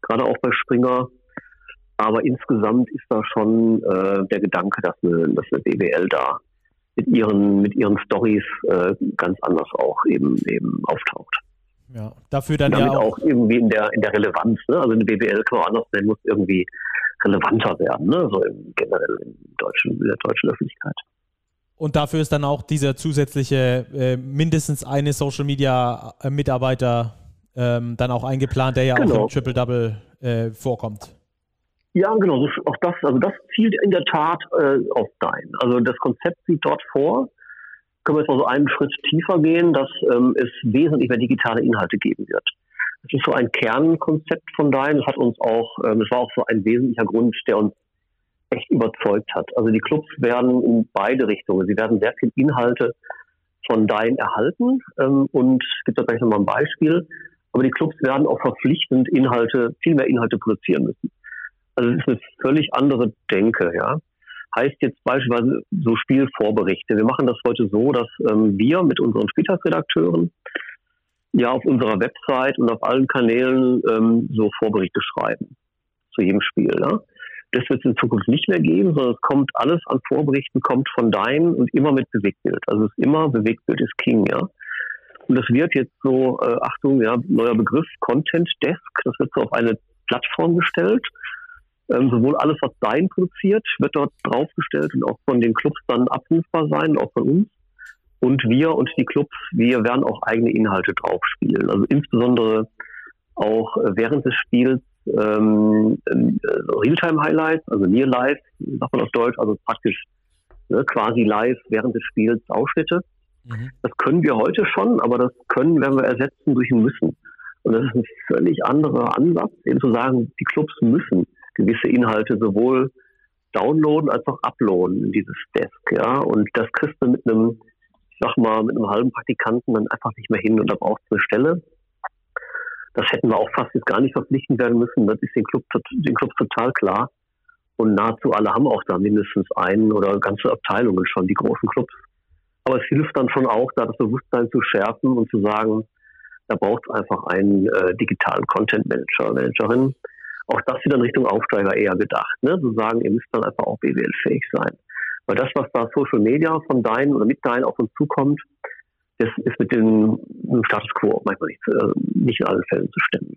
Gerade auch bei Springer. Aber insgesamt ist da schon äh, der Gedanke, dass eine, dass eine BWL da mit ihren, mit ihren Stories äh, ganz anders auch eben, eben auftaucht. Ja, dafür dann Damit ja auch, auch, irgendwie in der, in der Relevanz. Ne? Also eine BWL kann man anders nennen, muss irgendwie relevanter werden, ne? so im, generell in, deutschen, in der deutschen Öffentlichkeit. Und dafür ist dann auch dieser zusätzliche äh, mindestens eine Social Media Mitarbeiter ähm, dann auch eingeplant, der ja genau. auch im Triple Double äh, vorkommt. Ja, genau. Auch das, also das zielt in der Tat äh, auf Dein. Also das Konzept sieht dort vor. Können wir jetzt mal so einen Schritt tiefer gehen, dass ähm, es wesentlich mehr digitale Inhalte geben wird. Das ist so ein Kernkonzept von Dein. Das hat uns auch, ähm, das war auch so ein wesentlicher Grund, der uns echt überzeugt hat. Also die Clubs werden in beide Richtungen. Sie werden sehr viel Inhalte von Dein erhalten. Ähm, und es gibt da gleich nochmal ein Beispiel. Aber die Clubs werden auch verpflichtend Inhalte, viel mehr Inhalte produzieren müssen. Also es ist eine völlig andere Denke, ja. Heißt jetzt beispielsweise so Spielvorberichte. Wir machen das heute so, dass ähm, wir mit unseren Spieltagsredakteuren ja auf unserer Website und auf allen Kanälen ähm, so Vorberichte schreiben zu jedem Spiel. Ne? Das wird es in Zukunft nicht mehr geben, sondern es kommt alles an Vorberichten, kommt von deinen und immer mit Bewegtbild. Also es ist immer Bewegtbild ist King, ja. Und das wird jetzt so, äh, Achtung, ja, neuer Begriff, Content Desk, das wird so auf eine Plattform gestellt. Ähm, sowohl alles, was Dein produziert, wird dort draufgestellt und auch von den Clubs dann abrufbar sein, auch von uns. Und wir und die Clubs, wir werden auch eigene Inhalte draufspielen. Also insbesondere auch äh, während des Spiels ähm, äh, Realtime-Highlights, also Near Live, sagt man auf Deutsch, also praktisch ne, quasi live während des Spiels Ausschnitte. Mhm. Das können wir heute schon, aber das können werden wir ersetzen durch ein Müssen. Und das ist ein völlig anderer Ansatz, eben zu sagen, die Clubs müssen gewisse Inhalte sowohl downloaden als auch uploaden in dieses Desk, ja. Und das kriegst du mit einem, ich sag mal, mit einem halben Praktikanten dann einfach nicht mehr hin und da brauchst du eine Stelle. Das hätten wir auch fast jetzt gar nicht verpflichtend werden müssen. Das ist den Club, den Club total klar. Und nahezu alle haben auch da mindestens einen oder ganze Abteilungen schon, die großen Clubs. Aber es hilft dann schon auch, da das Bewusstsein zu schärfen und zu sagen, da braucht es einfach einen äh, digitalen Content Manager, Managerin. Auch das wieder in Richtung Aufsteiger eher gedacht. Ne? Zu sagen, ihr müsst dann einfach auch BWL-fähig sein. Weil das, was da Social Media von deinen oder mit deinen auf uns zukommt, das ist mit dem, Status quo manchmal nicht, äh, nicht in allen Fällen zu stemmen.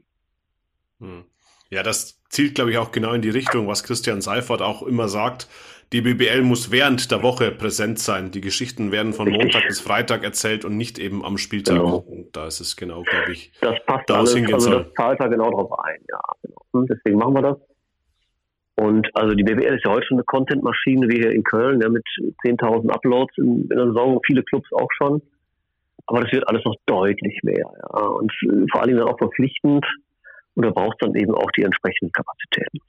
Hm. Ja, das zielt, glaube ich, auch genau in die Richtung, was Christian Seifert auch immer sagt. Die BBL muss während der Woche präsent sein. Die Geschichten werden von Richtig. Montag bis Freitag erzählt und nicht eben am Spieltag. Genau. Und da ist es genau, glaube ich, das passt da alles, also das zahlt da genau drauf ein. Ja, genau. Und deswegen machen wir das. Und also die BBL ist ja heute schon eine Content-Maschine wie hier in Köln, ja, mit 10.000 Uploads in, in der Saison, viele Clubs auch schon. Aber das wird alles noch deutlich mehr. Ja. Und vor allen Dingen dann auch verpflichtend. Und da braucht es dann eben auch die entsprechenden Kapazitäten.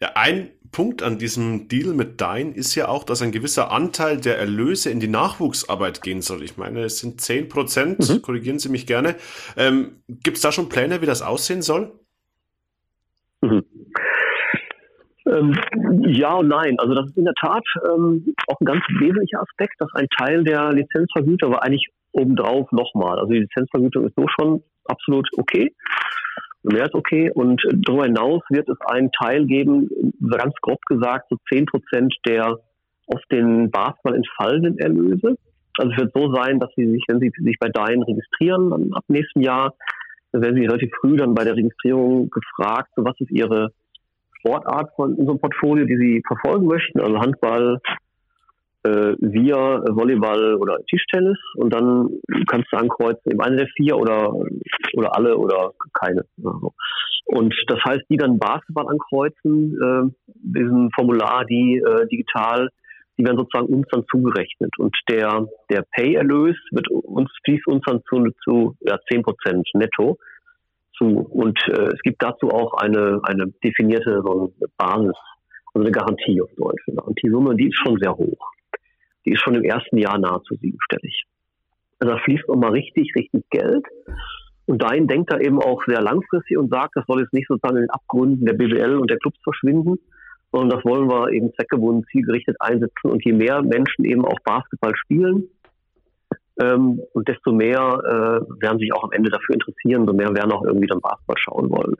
Ja, ein Punkt an diesem Deal mit Dein ist ja auch, dass ein gewisser Anteil der Erlöse in die Nachwuchsarbeit gehen soll. Ich meine, es sind 10 Prozent, mhm. korrigieren Sie mich gerne. Ähm, Gibt es da schon Pläne, wie das aussehen soll? Mhm. Ähm, ja und nein. Also das ist in der Tat ähm, auch ein ganz wesentlicher Aspekt, dass ein Teil der Lizenzvergütung aber eigentlich obendrauf nochmal. Also die Lizenzvergütung ist so schon absolut okay, mehr als okay. Und darüber hinaus wird es einen Teil geben, ganz grob gesagt, so zehn Prozent der aus den Basketball entfallenden Erlöse. Also es wird so sein, dass sie sich, wenn sie sich bei Dein registrieren, dann ab nächsten Jahr, dann werden sie relativ früh dann bei der Registrierung gefragt, was ist ihre Sportart von unserem Portfolio, die Sie verfolgen möchten, also Handball, äh, wir, Volleyball oder Tischtennis und dann kannst du ankreuzen, eben eine der vier oder, oder alle oder keine. Also. Und das heißt, die dann Basketball ankreuzen, äh, diesen Formular, die äh, digital, die werden sozusagen uns dann zugerechnet. Und der, der Pay-Erlös wird uns, fließt uns dann zu, zu ja, 10 Prozent netto zu. Und äh, es gibt dazu auch eine, eine definierte so eine Basis, also eine Garantie auf Deutsch. Eine Garantiesumme, die ist schon sehr hoch. Die ist schon im ersten Jahr nahezu siebenstellig. Also da fließt nochmal richtig, richtig Geld. Und Dein denkt da eben auch sehr langfristig und sagt, das soll jetzt nicht sozusagen in den Abgründen der BWL und der Clubs verschwinden, sondern das wollen wir eben zweckgebunden, zielgerichtet einsetzen. Und je mehr Menschen eben auch Basketball spielen, ähm, und desto mehr äh, werden sich auch am Ende dafür interessieren, so mehr werden auch irgendwie dann Basketball schauen wollen.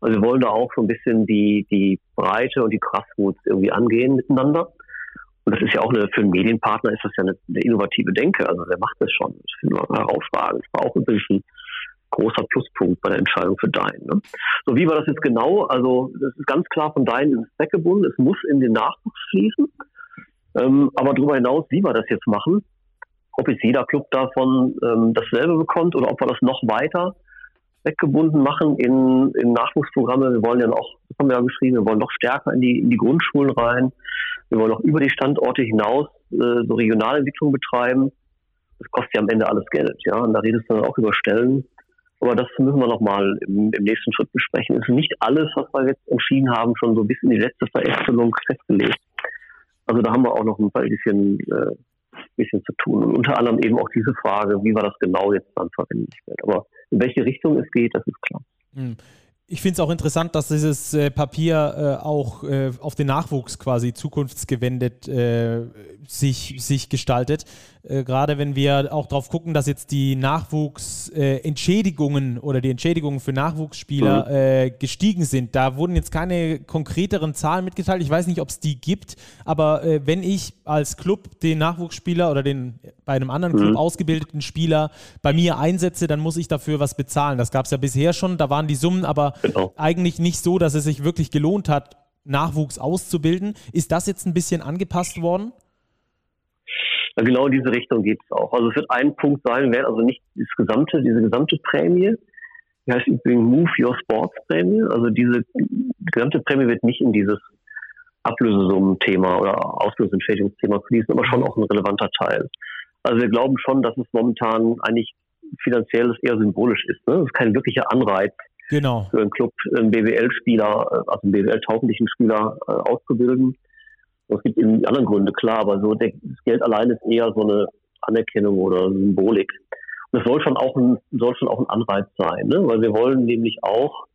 Also wir wollen da auch so ein bisschen die, die Breite und die Grassroots irgendwie angehen miteinander. Und das ist ja auch eine, für einen Medienpartner ist das ja eine, eine innovative Denke. Also wer macht das schon? Das finden wir herausragend. Das war auch ein großer Pluspunkt bei der Entscheidung für Dein. Ne? So, wie war das jetzt genau? Also, das ist ganz klar von Dein ins weggebunden. Es muss in den Nachwuchs fließen. Ähm, aber darüber hinaus, wie wir das jetzt machen, ob jetzt jeder Club davon ähm, dasselbe bekommt oder ob wir das noch weiter weggebunden machen in, in Nachwuchsprogramme. Wir wollen ja noch, das haben wir ja geschrieben, wir wollen noch stärker in die, in die Grundschulen rein. Wir wollen auch über die Standorte hinaus äh, so Regionalentwicklung betreiben. Das kostet ja am Ende alles Geld, ja. Und da redest du dann auch über Stellen. Aber das müssen wir nochmal im, im nächsten Schritt besprechen. Es ist nicht alles, was wir jetzt entschieden haben, schon so bis in die letzte Verästelung festgelegt. Also da haben wir auch noch ein bisschen äh, bisschen zu tun. Und unter anderem eben auch diese Frage, wie war das genau jetzt dann verwendet wird. Aber in welche Richtung es geht, das ist klar. Ich finde es auch interessant, dass dieses äh, Papier äh, auch äh, auf den Nachwuchs quasi zukunftsgewendet äh, sich, sich gestaltet. äh, gerade wenn wir auch darauf gucken, dass jetzt die Nachwuchsentschädigungen äh, oder die Entschädigungen für Nachwuchsspieler mhm. gestiegen sind. Da wurden jetzt keine konkreteren Zahlen mitgeteilt. Ich weiß nicht, ob es die gibt, aber wenn ich als Club den Nachwuchsspieler oder den bei einem anderen Club mhm. ausgebildeten Spieler bei mir einsetze, dann muss ich dafür was bezahlen. Das gab es ja bisher schon, da waren die Summen aber genau. eigentlich nicht so, dass es sich wirklich gelohnt hat, Nachwuchs auszubilden. Ist das jetzt ein bisschen angepasst worden? Ja, genau in diese Richtung geht es auch. Also es wird ein Punkt sein, also nicht das gesamte, diese gesamte Prämie, die heißt übrigens Move Your Sports Prämie. Also diese die gesamte Prämie wird nicht in dieses Ablösesummen-Thema oder Auslösentschädigungsthema fließen, aber schon auch ein relevanter Teil. Also wir glauben schon, dass es momentan eigentlich finanziell eher symbolisch ist. Ne? Das ist kein wirklicher Anreiz genau. für einen Club, einen BWL-Spieler, also einen BWL-tauglichen Spieler äh, auszubilden. Es gibt eben anderen Gründe, klar, aber so das Geld allein ist eher so eine Anerkennung oder Symbolik. Und das soll schon auch ein, soll schon auch ein Anreiz sein, ne? weil wir wollen nämlich auch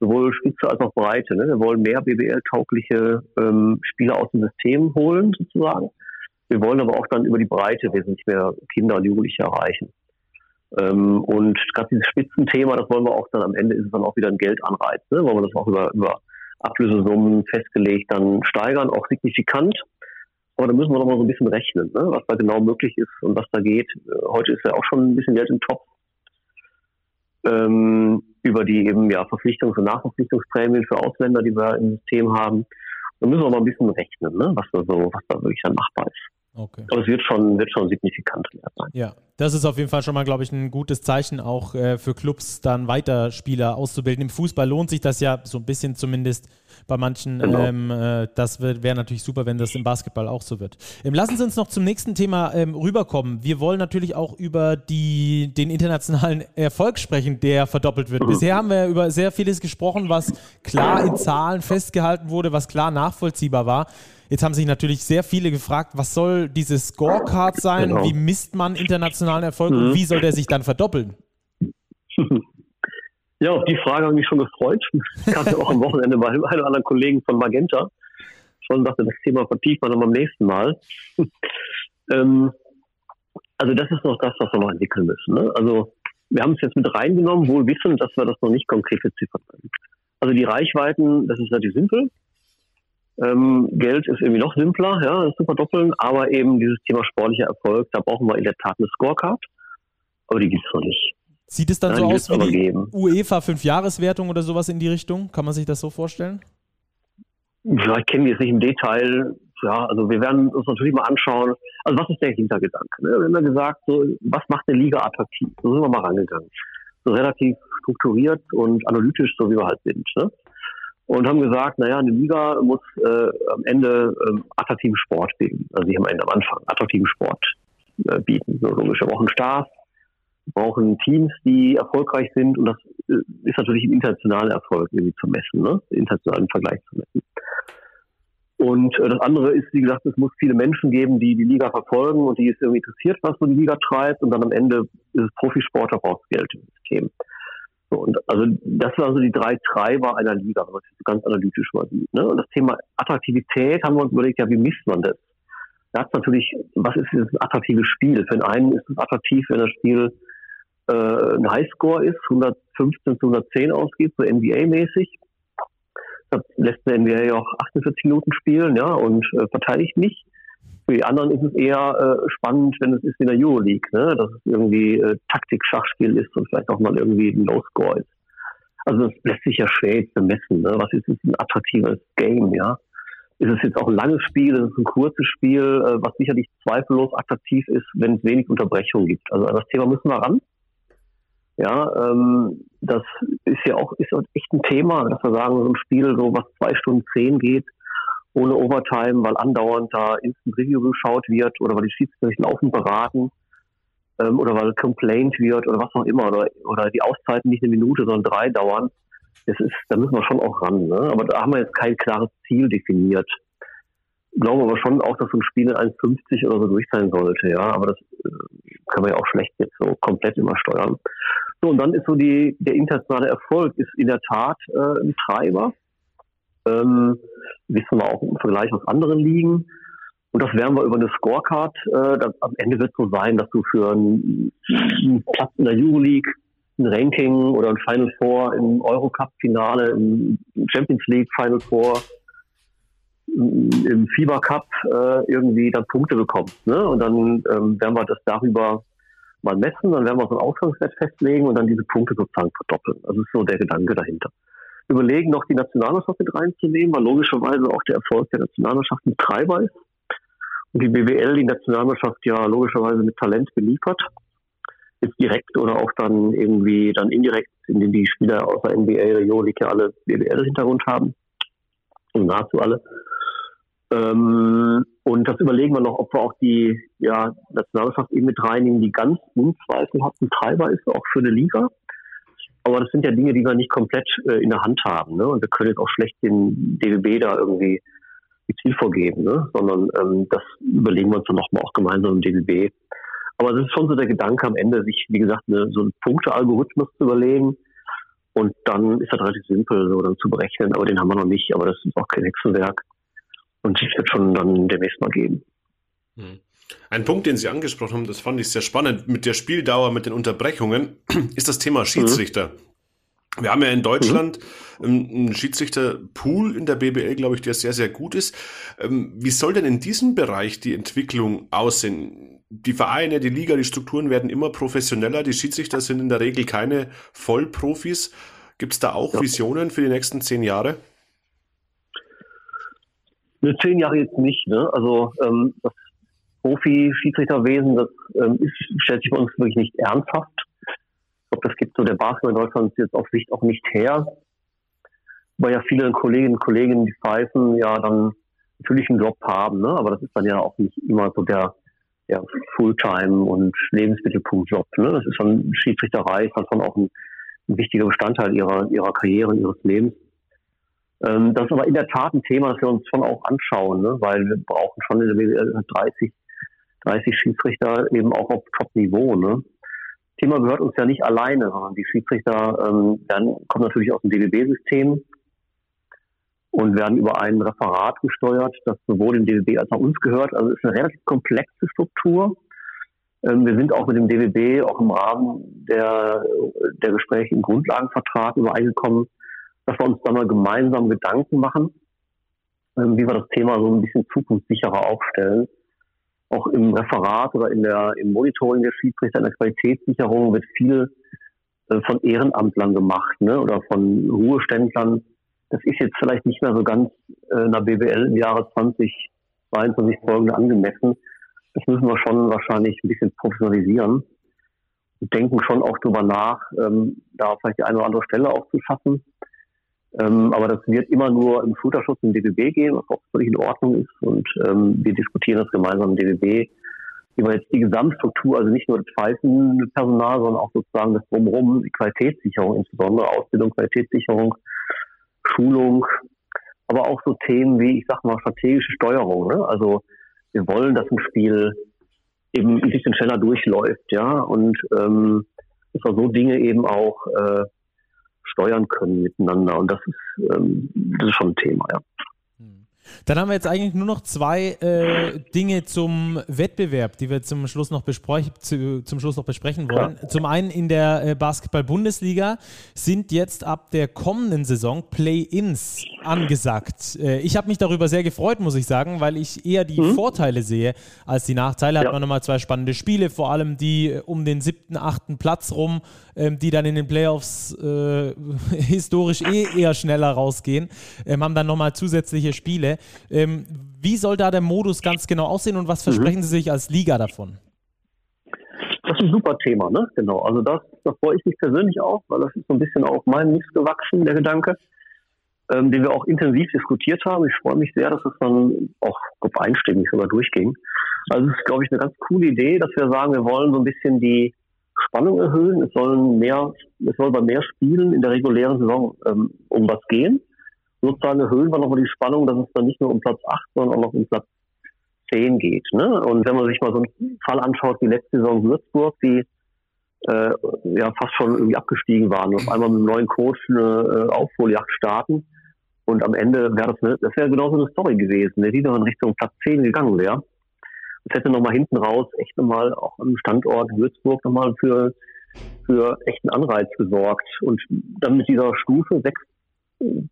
sowohl Spitze als auch Breite. Ne? Wir wollen mehr BWL-taugliche ähm, Spieler aus dem System holen, sozusagen. Wir wollen aber auch dann über die Breite wesentlich mehr Kinder und Jugendliche erreichen. Ähm, und gerade dieses Spitzenthema, das wollen wir auch dann am Ende ist es dann auch wieder ein Geldanreiz, ne? wollen wir das auch über, über Ablösesummen festgelegt dann steigern, auch signifikant. Aber da müssen wir noch mal so ein bisschen rechnen, ne? was da genau möglich ist und was da geht. Äh, heute ist ja auch schon ein bisschen Geld im Topf. Ähm, über die eben ja Verpflichtungs- und Nachverpflichtungsprämien für Ausländer, die wir im System haben. Da müssen wir mal ein bisschen rechnen, ne? was da so, was da wirklich dann machbar ist. Okay. Aber es wird schon, wird schon signifikant sein. Ja, das ist auf jeden Fall schon mal, glaube ich, ein gutes Zeichen auch äh, für Clubs, dann weiter Spieler auszubilden. Im Fußball lohnt sich das ja so ein bisschen zumindest bei manchen. Genau. Ähm, äh, das wäre natürlich super, wenn das im Basketball auch so wird. Ähm, lassen Sie uns noch zum nächsten Thema ähm, rüberkommen. Wir wollen natürlich auch über die, den internationalen Erfolg sprechen, der verdoppelt wird. Mhm. Bisher haben wir über sehr vieles gesprochen, was klar in Zahlen festgehalten wurde, was klar nachvollziehbar war. Jetzt haben sich natürlich sehr viele gefragt, was soll diese Scorecard sein? Genau. Wie misst man internationalen Erfolg mhm. und wie soll der sich dann verdoppeln? [LAUGHS] Ja, auf die Frage habe ich mich schon gefreut. Ich hatte auch am [LAUGHS] Wochenende bei einem oder anderen Kollegen von Magenta schon dachte, das Thema vertieft man dann beim nächsten Mal. [LAUGHS] ähm, also das ist noch das, was wir noch entwickeln müssen. Ne? Also wir haben es jetzt mit reingenommen, wohl wissen, dass wir das noch nicht konkret beziffern können. Also die Reichweiten, das ist relativ simpel. Ähm, Geld ist irgendwie noch simpler, ja, das zu verdoppeln, aber eben dieses Thema sportlicher Erfolg, da brauchen wir in der Tat eine Scorecard, aber die gibt es noch nicht. Sieht es dann ja, so aus wie die geben. UEFA Fünfjahreswertung oder sowas in die Richtung? Kann man sich das so vorstellen? Ja, ich kenne die jetzt nicht im Detail. Ja, also wir werden uns natürlich mal anschauen, also was ist der Hintergedanke? Ne? Wir haben ja gesagt, so, was macht eine Liga attraktiv? So sind wir mal rangegangen. So relativ strukturiert und analytisch, so wie wir halt sind. Ne? und haben gesagt, naja, eine Liga muss äh, am Ende äh, attraktiven Sport bieten. Also sie haben am Ende am Anfang attraktiven Sport äh, bieten. So logisch. Wir brauchen Teams, die erfolgreich sind und das äh, ist natürlich im internationalen Erfolg irgendwie zu messen, ne? internationalen Vergleich zu messen. Und äh, das andere ist, wie gesagt, es muss viele Menschen geben, die die Liga verfolgen und die es irgendwie interessiert, was so die Liga treibt. Und dann am Ende ist es Profisport, da braucht Geld im System. So, und also das waren so die drei Treiber einer Liga, wenn man ganz analytisch mal sieht. Ne? Und das Thema Attraktivität haben wir uns überlegt, ja, wie misst man das? Da hat natürlich, was ist ein attraktives Spiel? Für einen ist es attraktiv, wenn das Spiel äh, ein Highscore ist, 115 zu 110 ausgeht, so NBA-mäßig. Lässt der NBA ja auch 48 Minuten spielen, ja, und äh, verteidigt nicht. Für die anderen ist es eher äh, spannend, wenn es ist wie in der Euroleague, ne? dass es irgendwie äh, Taktik-Schachspiel ist und vielleicht auch mal irgendwie ein Low-Score ist. Also das lässt sich ja schwer jetzt bemessen. Ne? Was ist jetzt ein attraktives Game, ja? Ist es jetzt auch ein langes Spiel, ist es ein kurzes Spiel, äh, was sicherlich zweifellos attraktiv ist, wenn es wenig Unterbrechung gibt. Also an das Thema müssen wir ran. Ja, ähm, das ist ja auch ist echt ein Thema, dass wir sagen, so ein Spiel, so was zwei Stunden zehn geht, ohne Overtime, weil andauernd da Instant Review geschaut wird oder weil die Schiedsrichter laufend beraten ähm, oder weil complaint wird oder was auch immer oder, oder die Auszeiten nicht eine Minute, sondern drei dauern. Das ist, da müssen wir schon auch ran. Ne? Aber da haben wir jetzt kein klares Ziel definiert. Glaube aber schon auch, dass so ein Spiel in 1,50 oder so durch sein sollte, ja. Aber das äh, kann man ja auch schlecht jetzt so komplett immer steuern. So, und dann ist so die, der internationale Erfolg ist in der Tat äh, ein Treiber. Ähm, wissen wir auch im Vergleich aus anderen Ligen. Und das werden wir über eine Scorecard. Äh, das, am Ende wird es so sein, dass du für einen, einen Platz in der Euroleague, ein Ranking oder ein Final Four im Eurocup-Finale, im Champions League Final Four, im FIBA Cup äh, irgendwie dann Punkte bekommst. Ne? Und dann ähm, werden wir das darüber mal messen, dann werden wir so einen Ausgangswert festlegen und dann diese Punkte sozusagen verdoppeln. Also das ist so der Gedanke dahinter. Überlegen, noch die Nationalmannschaft mit reinzunehmen, weil logischerweise auch der Erfolg der Nationalmannschaft ein Treiber ist. Und die BWL die Nationalmannschaft ja logischerweise mit Talent beliefert. Jetzt direkt oder auch dann irgendwie dann indirekt, indem die Spieler aus der NBA oder Euroleague ja alle BWL-Hintergrund haben. Und nahezu alle. Ähm, und das überlegen wir noch, ob wir auch die ja, Nationalmannschaft eben mit reinnehmen, die ganz unzweifelhaft ein Treiber ist, auch für eine Liga. Aber das sind ja Dinge, die wir nicht komplett äh, in der Hand haben. Ne? Und wir können jetzt auch schlecht den DWB da irgendwie die Ziel vorgeben, ne? sondern ähm, das überlegen wir uns dann nochmal auch gemeinsam im DWB. Aber das ist schon so der Gedanke am Ende, sich, wie gesagt, eine, so einen Punktealgorithmus zu überlegen. Und dann ist das relativ simpel, so dann zu berechnen. Aber den haben wir noch nicht. Aber das ist auch kein Hexenwerk. Und es wird schon dann demnächst mal geben. Hm. Ein Punkt, den Sie angesprochen haben, das fand ich sehr spannend, mit der Spieldauer, mit den Unterbrechungen, [CLEARS THROAT] ist das Thema Schiedsrichter. Mhm. Wir haben ja in Deutschland mhm. einen Schiedsrichterpool in der BBL, glaube ich, der sehr, sehr gut ist. Ähm, wie soll denn in diesem Bereich die Entwicklung aussehen? Die Vereine, die Liga, die Strukturen werden immer professioneller. Die Schiedsrichter sind in der Regel keine Vollprofis. Gibt es da auch ja. Visionen für die nächsten zehn Jahre? Ne, zehn Jahre jetzt nicht. Ne? Also ähm, das Profi-Schiedsrichterwesen, das ähm, ist, stellt sich bei uns wirklich nicht ernsthaft. Ich glaube, das gibt so der Basketball in Deutschland jetzt auf Sicht auch nicht her. Weil ja viele Kolleginnen und Kollegen, die pfeifen, ja dann natürlich einen Job haben, ne? aber das ist dann ja auch nicht immer so der, der Fulltime- und Lebensmittelpunkt-Job. Ne? Das ist schon Schiedsrichterei, ist dann schon auch ein, ein wichtiger Bestandteil ihrer, ihrer Karriere, ihres Lebens. Ähm, das ist aber in der Tat ein Thema, das wir uns schon auch anschauen, ne? weil wir brauchen schon in der WWL 30, 30 Schiedsrichter eben auch auf Top-Niveau. Ne? Thema gehört uns ja nicht alleine, sondern die Schiedsrichter ähm, werden, kommen natürlich aus dem DWB-System und werden über ein Referat gesteuert, das sowohl dem DWB als auch uns gehört. Also es ist eine relativ komplexe Struktur. Ähm, wir sind auch mit dem DWB auch im Rahmen der, der Gespräche im Grundlagenvertrag übereingekommen, dass wir uns da mal gemeinsam Gedanken machen, ähm, wie wir das Thema so ein bisschen zukunftssicherer aufstellen. Auch im Referat oder in der, im Monitoring der Schiedsrichter, in der Qualitätssicherung wird viel äh, von Ehrenamtlern gemacht ne, oder von Ruheständlern. Das ist jetzt vielleicht nicht mehr so ganz äh, in der BWL im Jahre 2022 folgende angemessen. Das müssen wir schon wahrscheinlich ein bisschen professionalisieren und denken schon auch darüber nach, ähm, da vielleicht die eine oder andere Stelle auch zu schaffen. Ähm, aber das wird immer nur im Schulterschutz im DBB gehen, was auch völlig in Ordnung ist. Und ähm, wir diskutieren das gemeinsam im DBB, wir jetzt die Gesamtstruktur, also nicht nur das Pfeifenpersonal, sondern auch sozusagen das Drumherum, die Qualitätssicherung, insbesondere Ausbildung, Qualitätssicherung, Schulung, aber auch so Themen wie, ich sag mal, strategische Steuerung. Ne? Also wir wollen, dass ein Spiel eben ein bisschen schneller durchläuft, ja, und ähm, dass wir so Dinge eben auch äh, steuern können miteinander. Und das ist, ähm, das ist schon ein Thema, ja. Dann haben wir jetzt eigentlich nur noch zwei äh, Dinge zum Wettbewerb, die wir zum Schluss noch, zu, zum Schluss noch besprechen wollen. Ja. Zum einen in der äh, Basketball-Bundesliga sind jetzt ab der kommenden Saison Play-ins angesagt. Äh, ich habe mich darüber sehr gefreut, muss ich sagen, weil ich eher die mhm. Vorteile sehe als die Nachteile. Ja. Hat man nochmal zwei spannende Spiele, vor allem die äh, um den siebten, achten Platz rum, ähm, die dann in den Playoffs äh, [LAUGHS] historisch eh eher schneller rausgehen, ähm, haben dann nochmal zusätzliche Spiele. Ähm, wie soll da der Modus ganz genau aussehen und was versprechen mhm. Sie sich als Liga davon? Das ist ein super Thema, ne? Genau. Also das, da freue ich mich persönlich auch, weil das ist so ein bisschen auf meinen Mist gewachsen, der Gedanke, ähm, den wir auch intensiv diskutiert haben. Ich freue mich sehr, dass es dann auch einstimmig sogar durchging. Also es ist, glaube ich, eine ganz coole Idee, dass wir sagen, wir wollen so ein bisschen die Spannung erhöhen. Es sollen mehr, es soll bei mehr Spielen in der regulären Saison ähm, um was gehen sozusagen erhöhen wir nochmal die Spannung, dass es dann nicht nur um Platz 8, sondern auch noch um Platz 10 geht. Ne? Und wenn man sich mal so einen Fall anschaut, wie letzte Saison Würzburg, die äh, ja fast schon irgendwie abgestiegen waren und auf einmal mit einem neuen Coach eine äh, Aufholjacht starten Und am Ende wäre das, eine, das wäre genauso eine Story gewesen, ne, die noch in Richtung Platz 10 gegangen wäre. Das hätte nochmal hinten raus echt nochmal auch am Standort Würzburg nochmal für, für echten Anreiz gesorgt. Und dann mit dieser Stufe 6,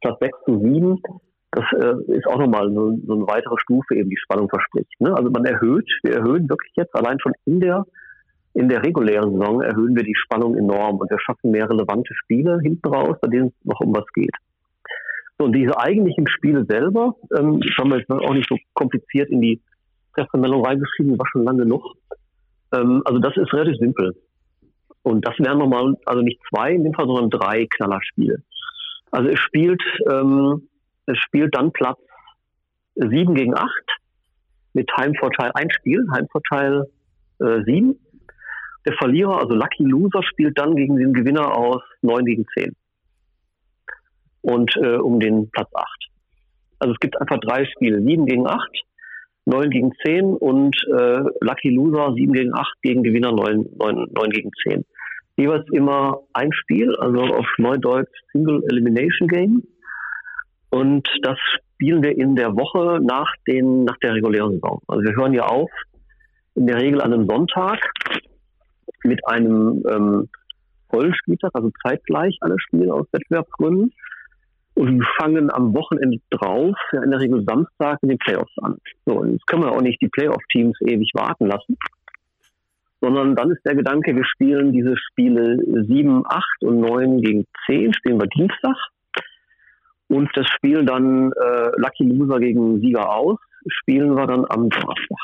Platz 6 zu 7, das äh, ist auch nochmal so, so eine weitere Stufe eben, die Spannung verspricht. Ne? Also man erhöht, wir erhöhen wirklich jetzt allein schon in der in der regulären Saison erhöhen wir die Spannung enorm und wir schaffen mehr relevante Spiele hinten raus, bei denen es noch um was geht. So, und diese eigentlichen Spiele selber, ähm, das haben wir jetzt auch nicht so kompliziert in die Pressemeldung reingeschrieben, war schon lange genug. Ähm, also das ist relativ simpel. Und das wären nochmal, also nicht zwei in dem Fall, sondern drei Knallerspiele. Also es spielt, ähm, es spielt dann Platz sieben gegen acht mit Heimvorteil ein Spiel, Heimvorteil äh, sieben. Der Verlierer, also Lucky Loser, spielt dann gegen den Gewinner aus neun gegen zehn und äh, um den Platz 8. Also es gibt einfach drei Spiele, 7 gegen 8, 9 gegen 10 und äh, Lucky Loser 7 gegen 8 gegen Gewinner 9, 9, 9 gegen 10. Jeweils immer ein Spiel, also auf Neudeutsch Single Elimination Game. Und das spielen wir in der Woche nach, den, nach der regulären Saison. Also wir hören ja auf, in der Regel an einem Sonntag mit einem ähm, Vollspieltag, also zeitgleich alle Spiele aus Wettbewerbsgründen. Und wir fangen am Wochenende drauf, ja in der Regel Samstag, in den Playoffs an. So, und jetzt können wir auch nicht die Playoff-Teams ewig warten lassen, sondern dann ist der Gedanke, wir spielen diese Spiele 7, 8 und 9 gegen 10, spielen wir Dienstag. Und das Spiel dann äh, Lucky Loser gegen Sieger aus, spielen wir dann am Donnerstag.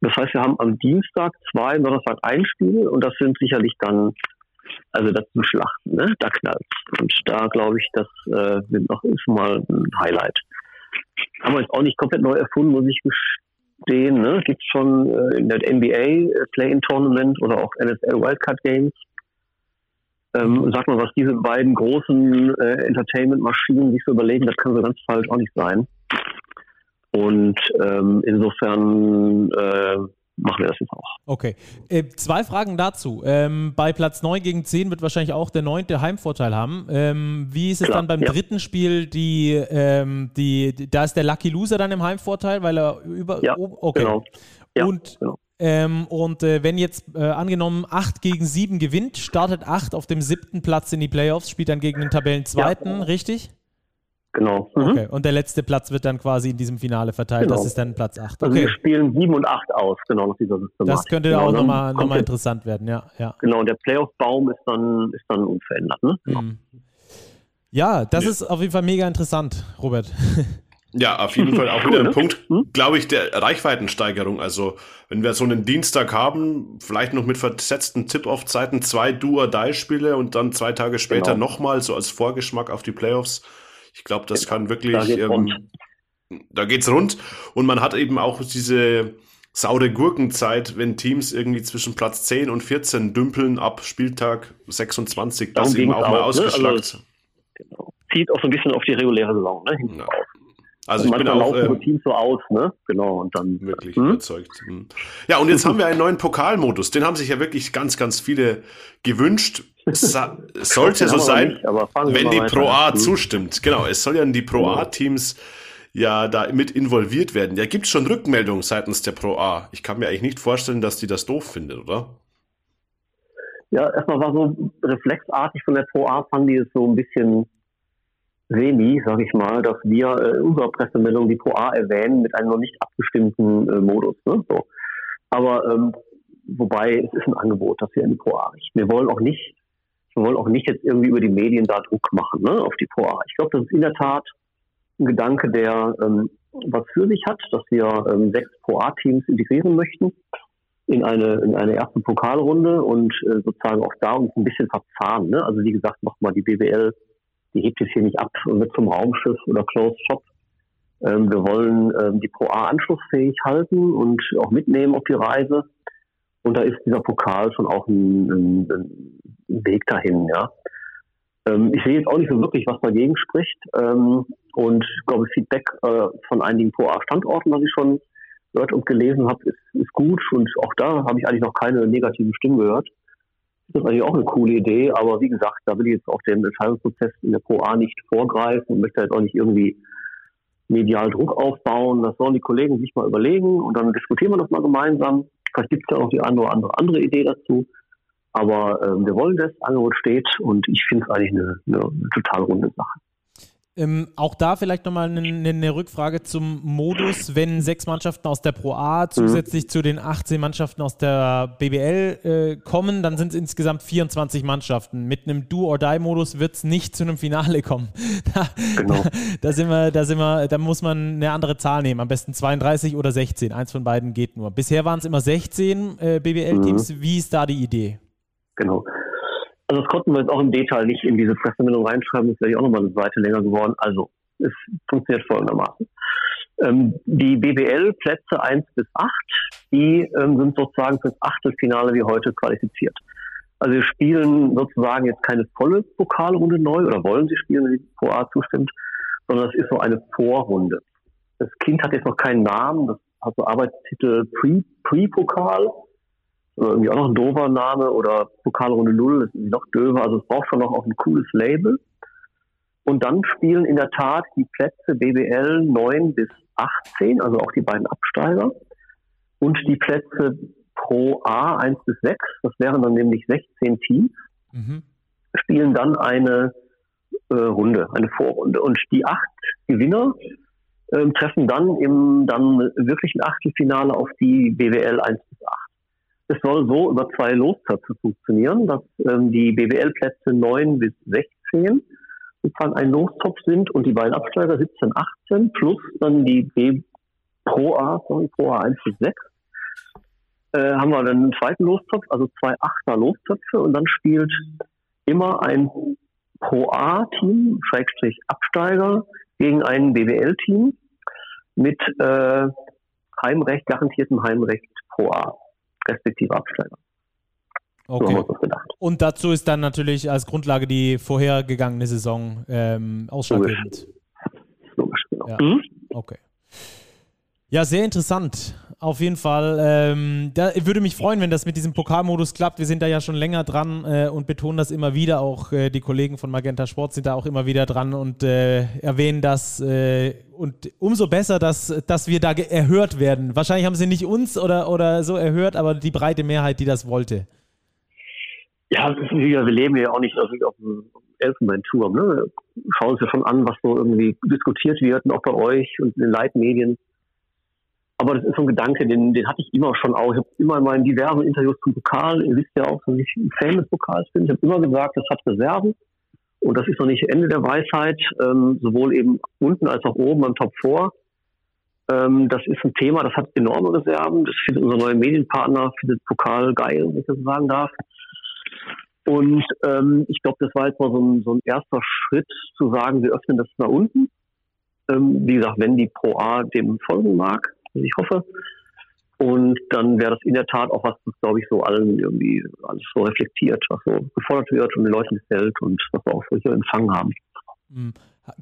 Das heißt, wir haben am Dienstag zwei, Donnerstag ein Spiel und das sind sicherlich dann also das zu schlachten, ne? da knallt Und da glaube ich, das äh, sind noch, ist mal ein Highlight. Haben wir jetzt auch nicht komplett neu erfunden, muss ich gestehen. Ne? Gibt schon äh, in der NBA äh, Play-in-Tournament oder auch NFL Wildcard Games. Ähm, sag mal, was diese beiden großen äh, Entertainment-Maschinen sich so überlegen, das kann so ganz falsch auch nicht sein. Und ähm, insofern äh, machen wir das jetzt auch. Okay. Äh, zwei Fragen dazu. Ähm, bei Platz 9 gegen 10 wird wahrscheinlich auch der neunte Heimvorteil haben. Ähm, wie ist es Klar, dann beim ja. dritten Spiel? Die, ähm, die, da ist der Lucky Loser dann im Heimvorteil, weil er über. Ja, okay. Genau. Ja, und genau. Ähm, und äh, wenn jetzt äh, angenommen 8 gegen 7 gewinnt, startet 8 auf dem siebten Platz in die Playoffs, spielt dann gegen den Tabellenzweiten, ja. richtig? Genau. Mhm. Okay, und der letzte Platz wird dann quasi in diesem Finale verteilt. Genau. Das ist dann Platz 8. Okay. Also wir spielen 7 und 8 aus, genau, nach dieser Systematik. Das könnte genau, auch nochmal noch mal interessant werden, ja. ja. Genau, und der Playoff-Baum ist dann, ist dann unverändert. Ne? Mhm. Ja, das ja. ist auf jeden Fall mega interessant, Robert. [LAUGHS] Ja, auf jeden Fall auch wieder ein ne? Punkt, hm? glaube ich, der Reichweitensteigerung. Also, wenn wir so einen Dienstag haben, vielleicht noch mit versetzten Tip-Off-Zeiten, zwei Do-or-Die-Spiele und dann zwei Tage später genau. nochmal, so als Vorgeschmack auf die Playoffs. Ich glaube, das kann wirklich, da geht's, ähm, rund. da geht's rund. Und man hat eben auch diese saure Gurkenzeit, wenn Teams irgendwie zwischen Platz 10 und 14 dümpeln ab Spieltag 26, das eben auch, auch mal ausgeschlagt. Ne? Also, genau. Zieht auch so ein bisschen auf die reguläre Saison, ne? Also und ich bin auch äh, Teams so aus, ne? Genau und dann wirklich hm? überzeugt. Hm. Ja und jetzt [LAUGHS] haben wir einen neuen Pokalmodus. Den haben sich ja wirklich ganz, ganz viele gewünscht. Sa [LAUGHS] sollte so sein, nicht, wenn die Pro A hm. zustimmt. Genau, es soll ja die Pro A Teams ja da mit involviert werden. Ja, gibt es schon Rückmeldungen seitens der Pro A? Ich kann mir eigentlich nicht vorstellen, dass die das doof findet, oder? Ja, erstmal war so reflexartig von der Pro A fand die es so ein bisschen semi, sage ich mal, dass wir äh, unsere Pressemeldung die Pro A erwähnen mit einem noch nicht abgestimmten äh, Modus. Ne? So. Aber ähm, wobei es ist ein Angebot, dass wir in die Pro A richten. Wir wollen auch nicht, wir wollen auch nicht jetzt irgendwie über die Medien da Druck machen ne, auf die Pro A. Ich glaube, das ist in der Tat ein Gedanke, der ähm, was für sich hat, dass wir ähm, sechs Pro A-Teams integrieren möchten in eine in eine erste Pokalrunde und äh, sozusagen auch da uns ein bisschen verzahnen. Ne? Also wie gesagt, nochmal die BWL die hebt es hier nicht ab mit zum Raumschiff oder Closed Shop. Ähm, wir wollen ähm, die Pro A anschlussfähig halten und auch mitnehmen auf die Reise. Und da ist dieser Pokal schon auch ein, ein, ein Weg dahin, ja. Ähm, ich sehe jetzt auch nicht so wirklich, was dagegen spricht. Ähm, und ich glaube, Feedback äh, von einigen Pro A Standorten, was ich schon gehört und gelesen habe, ist, ist gut. Und auch da habe ich eigentlich noch keine negativen Stimmen gehört. Das ist eigentlich auch eine coole Idee, aber wie gesagt, da will ich jetzt auch den Entscheidungsprozess in der Pro A nicht vorgreifen und möchte jetzt auch nicht irgendwie medial Druck aufbauen. Das sollen die Kollegen sich mal überlegen und dann diskutieren wir das mal gemeinsam. Vielleicht gibt es ja auch die eine oder andere andere Idee dazu. Aber ähm, wir wollen das, Angebot steht und ich finde es eigentlich eine, eine total runde Sache. Ähm, auch da vielleicht nochmal eine, eine Rückfrage zum Modus, wenn sechs Mannschaften aus der Pro A zusätzlich mhm. zu den 18 Mannschaften aus der BBL äh, kommen, dann sind es insgesamt 24 Mannschaften. Mit einem Do-or-Die-Modus wird es nicht zu einem Finale kommen. [LAUGHS] Da, genau. da, da, sind wir, da, sind wir, da muss man eine andere Zahl nehmen, am besten 32 oder 16. Eins von beiden geht nur. Bisher waren es immer 16 äh, BBL-Teams. Mhm. Wie ist da die Idee? Genau. Also das konnten wir jetzt auch im Detail nicht in diese Pressemeldung reinschreiben, das wäre ja auch nochmal eine Seite länger geworden. Also es funktioniert folgendermaßen. Ähm, die BBL-Plätze 1 bis 8, die ähm, sind sozusagen fürs Achtelfinale wie heute qualifiziert. Also wir spielen sozusagen jetzt keine volle Pokalrunde neu oder wollen sie spielen, wenn die Pro A zustimmt, sondern das ist so eine Vorrunde. Das Kind hat jetzt noch keinen Namen, das hat so Arbeitstitel Pre-Pokal. Pre irgendwie auch noch ein doofer Name oder Pokalrunde Null ist noch döver. Also es braucht schon noch auch ein cooles Label. Und dann spielen in der Tat die Plätze BBL 9 bis 18, also auch die beiden Absteiger. Und die Plätze Pro A 1 bis 6, das wären dann nämlich 16 Teams, mhm. spielen dann eine äh, Runde, eine Vorrunde. Und die acht Gewinner äh, treffen dann im dann wirklichen Achtelfinale auf die BWL 1 bis 8. Es soll so über zwei Lostöpfe funktionieren, dass ähm, die BWL-Plätze 9 bis 16 sozusagen ein Lostopf sind und die beiden Absteiger 17, 18 plus dann die B Pro A, sorry, Pro A 1 bis 6. Äh, haben wir dann einen zweiten Lostopf, also zwei Achter Lostöpfe und dann spielt immer ein Pro A-Team, Schrägstrich Absteiger, gegen ein BWL-Team mit äh, Heimrecht, garantiertem Heimrecht Pro A respektive Absteiger. Okay. So Und dazu ist dann natürlich als Grundlage die vorhergegangene Saison ähm, ausschlaggebend. Logisch, Logisch genau. Ja. Mhm. Okay. Ja, sehr interessant. Auf jeden Fall. Ähm, da würde mich freuen, wenn das mit diesem Pokalmodus klappt. Wir sind da ja schon länger dran äh, und betonen das immer wieder. Auch äh, die Kollegen von Magenta Sport sind da auch immer wieder dran und äh, erwähnen das. Äh, und umso besser, dass, dass wir da erhört werden. Wahrscheinlich haben sie nicht uns oder, oder so erhört, aber die breite Mehrheit, die das wollte. Ja, wir leben ja auch nicht auf dem Elfenbeinturm. Ne? Schauen uns ja schon an, was so irgendwie diskutiert wird, und auch bei euch und in den Leitmedien. Aber das ist so ein Gedanke, den, den hatte ich immer schon auch. Ich habe immer in meinen diversen Interviews zum Pokal, ihr wisst ja auch, dass ich ein Fan des Pokals bin, ich habe immer gesagt, das hat Reserven. Und das ist noch nicht Ende der Weisheit, ähm, sowohl eben unten als auch oben beim Top 4. Ähm, das ist ein Thema, das hat enorme Reserven. Das findet unser neuer Medienpartner, findet Pokal geil, wenn ich das sagen darf. Und ähm, ich glaube, das war jetzt mal so ein, so ein erster Schritt zu sagen, wir öffnen das nach unten. Ähm, wie gesagt, wenn die Pro A dem folgen mag, ich hoffe. Und dann wäre das in der Tat auch was, das glaube ich so allen irgendwie alles so reflektiert, was so gefordert wird und den Leuten gefällt und was wir auch so hier empfangen haben. Mhm.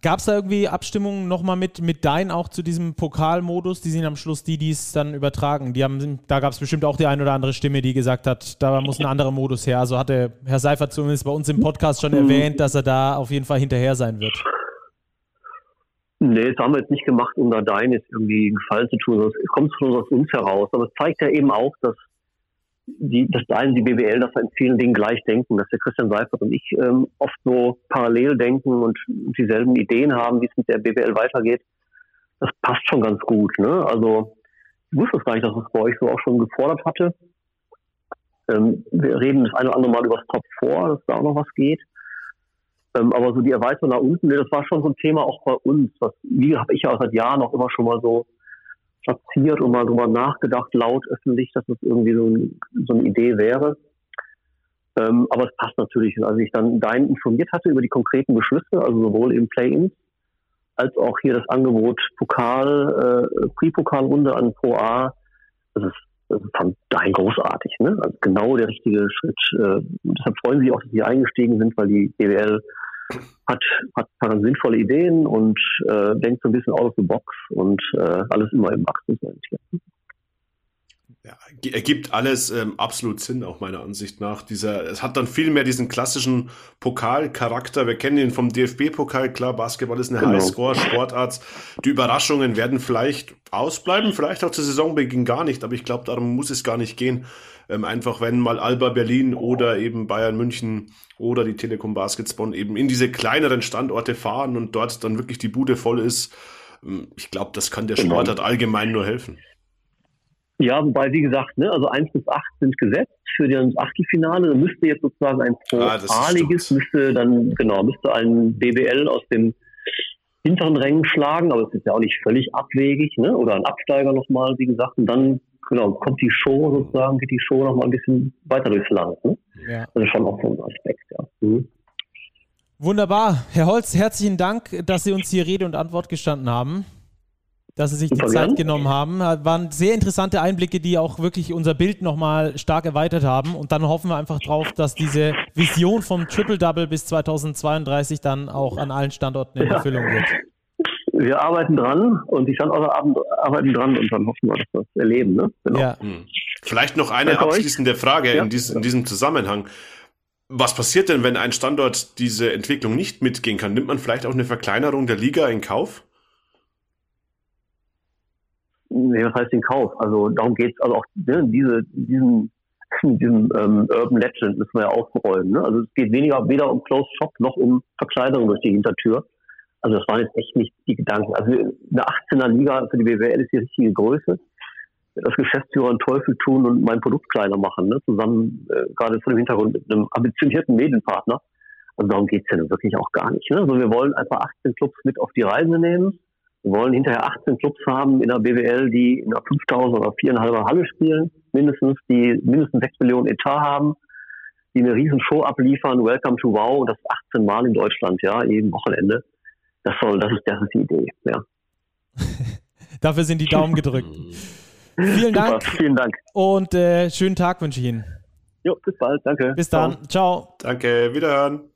Gab es da irgendwie Abstimmungen nochmal mit, mit Dein auch zu diesem Pokalmodus? Die sind am Schluss die, die es dann übertragen. Die haben, da gab es bestimmt auch die eine oder andere Stimme, die gesagt hat, da muss ein anderer Modus her. Also hatte Herr Seifert zumindest bei uns im Podcast schon mhm. erwähnt, dass er da auf jeden Fall hinterher sein wird. Nee, das haben wir jetzt nicht gemacht, um da dein jetzt irgendwie einen Gefallen zu tun. Es kommt schon aus uns heraus. Aber es zeigt ja eben auch, dass die, dass Dein die BWL, dass wir in vielen Dingen gleich denken, dass der Christian Seifert und ich ähm, oft so parallel denken und dieselben Ideen haben, wie es mit der BWL weitergeht. Das passt schon ganz gut. Ne? Also ich wusste es gar nicht, dass es bei euch so auch schon gefordert hatte. Ähm, wir reden das eine oder andere Mal über das Top 4, dass da auch noch was geht. Ähm, aber so die Erweiterung nach unten, das war schon so ein Thema auch bei uns. Was, wie habe ich ja seit Jahren auch immer schon mal so platziert und mal drüber nachgedacht, laut öffentlich, dass das irgendwie so, ein, so eine Idee wäre. Ähm, aber es passt natürlich. als ich dann dein informiert hatte über die konkreten Beschlüsse, also sowohl im Play-ins als auch hier das Angebot Pokal, äh, Pre-Pokalrunde an Pro A, das ist, fand dein großartig. Ne? Also genau der richtige Schritt. Äh, deshalb freuen sie auch, dass sie eingestiegen sind, weil die BWL hat, hat paar sinnvolle Ideen und äh, denkt so ein bisschen out of the box und äh, alles immer im Wachstum. Ja, ergibt alles ähm, absolut Sinn, auch meiner Ansicht nach. Dieser, es hat dann viel mehr diesen klassischen Pokalcharakter. Wir kennen ihn vom DFB-Pokal. Klar, Basketball ist eine genau. Highscore-Sportart. Die Überraschungen werden vielleicht ausbleiben, vielleicht auch zur Saisonbeginn gar nicht, aber ich glaube, darum muss es gar nicht gehen. Ähm, einfach wenn mal Alba Berlin oder eben Bayern München oder die Telekom Basketball eben in diese kleineren Standorte fahren und dort dann wirklich die Bude voll ist. Ähm, ich glaube, das kann der genau. Sportart allgemein nur helfen. Ja, wobei, wie gesagt, ne, also 1 bis 8 sind gesetzt für das Achtelfinale. Dann müsste jetzt sozusagen ein Pro-A-Liges, ah, müsste dann, genau, müsste ein BBL aus dem hinteren Rängen schlagen, aber es ist ja auch nicht völlig abwegig, ne? Oder ein Absteiger nochmal, wie gesagt. Und dann, genau, kommt die Show sozusagen, geht die Show nochmal ein bisschen weiter durchs Land, ne? Ja. Also schon auch so ein Aspekt, ja. Mhm. Wunderbar. Herr Holz, herzlichen Dank, dass Sie uns hier Rede und Antwort gestanden haben dass Sie sich die Zeit genommen haben. Waren sehr interessante Einblicke, die auch wirklich unser Bild nochmal stark erweitert haben. Und dann hoffen wir einfach drauf, dass diese Vision vom Triple-Double bis 2032 dann auch an allen Standorten in Erfüllung ja. wird. Wir arbeiten dran und die Standorte arbeiten dran und dann hoffen wir, dass wir das erleben. Ne? Genau. Ja. Hm. Vielleicht noch eine abschließende Frage ja. in, dies, in diesem Zusammenhang. Was passiert denn, wenn ein Standort diese Entwicklung nicht mitgehen kann? Nimmt man vielleicht auch eine Verkleinerung der Liga in Kauf? Nee, was heißt den Kauf? Also darum geht's also auch ne, diese, diesen, [LAUGHS] diesen ähm, Urban Legend müssen wir ja aufräumen. Ne? Also es geht weniger weder um Closed Shop noch um Verkleidung durch die Hintertür. Also das waren jetzt echt nicht die Gedanken. Also eine 18er Liga für die BWL ist die richtige Größe. Das Geschäftsführer einen Teufel tun und mein Produkt kleiner machen, ne? zusammen äh, gerade vor dem Hintergrund mit einem ambitionierten Medienpartner. Also darum geht's ja wirklich auch gar nicht. Ne? Also wir wollen einfach 18 Clubs mit auf die Reise nehmen wollen hinterher 18 Clubs haben in der BWL, die in der 5000 oder 4,5 Halle spielen, mindestens, die mindestens 6 Millionen Etat haben, die eine riesen Show abliefern, Welcome to Wow, und das 18 Mal in Deutschland, ja, jedem Wochenende. Das soll, das ist, das ist die Idee, ja. [LAUGHS] Dafür sind die Daumen gedrückt. Vielen Dank. Super, vielen Dank. Und äh, schönen Tag wünsche ich Ihnen. Jo, bis bald, danke. Bis dann, ciao. ciao. Danke, wiederhören.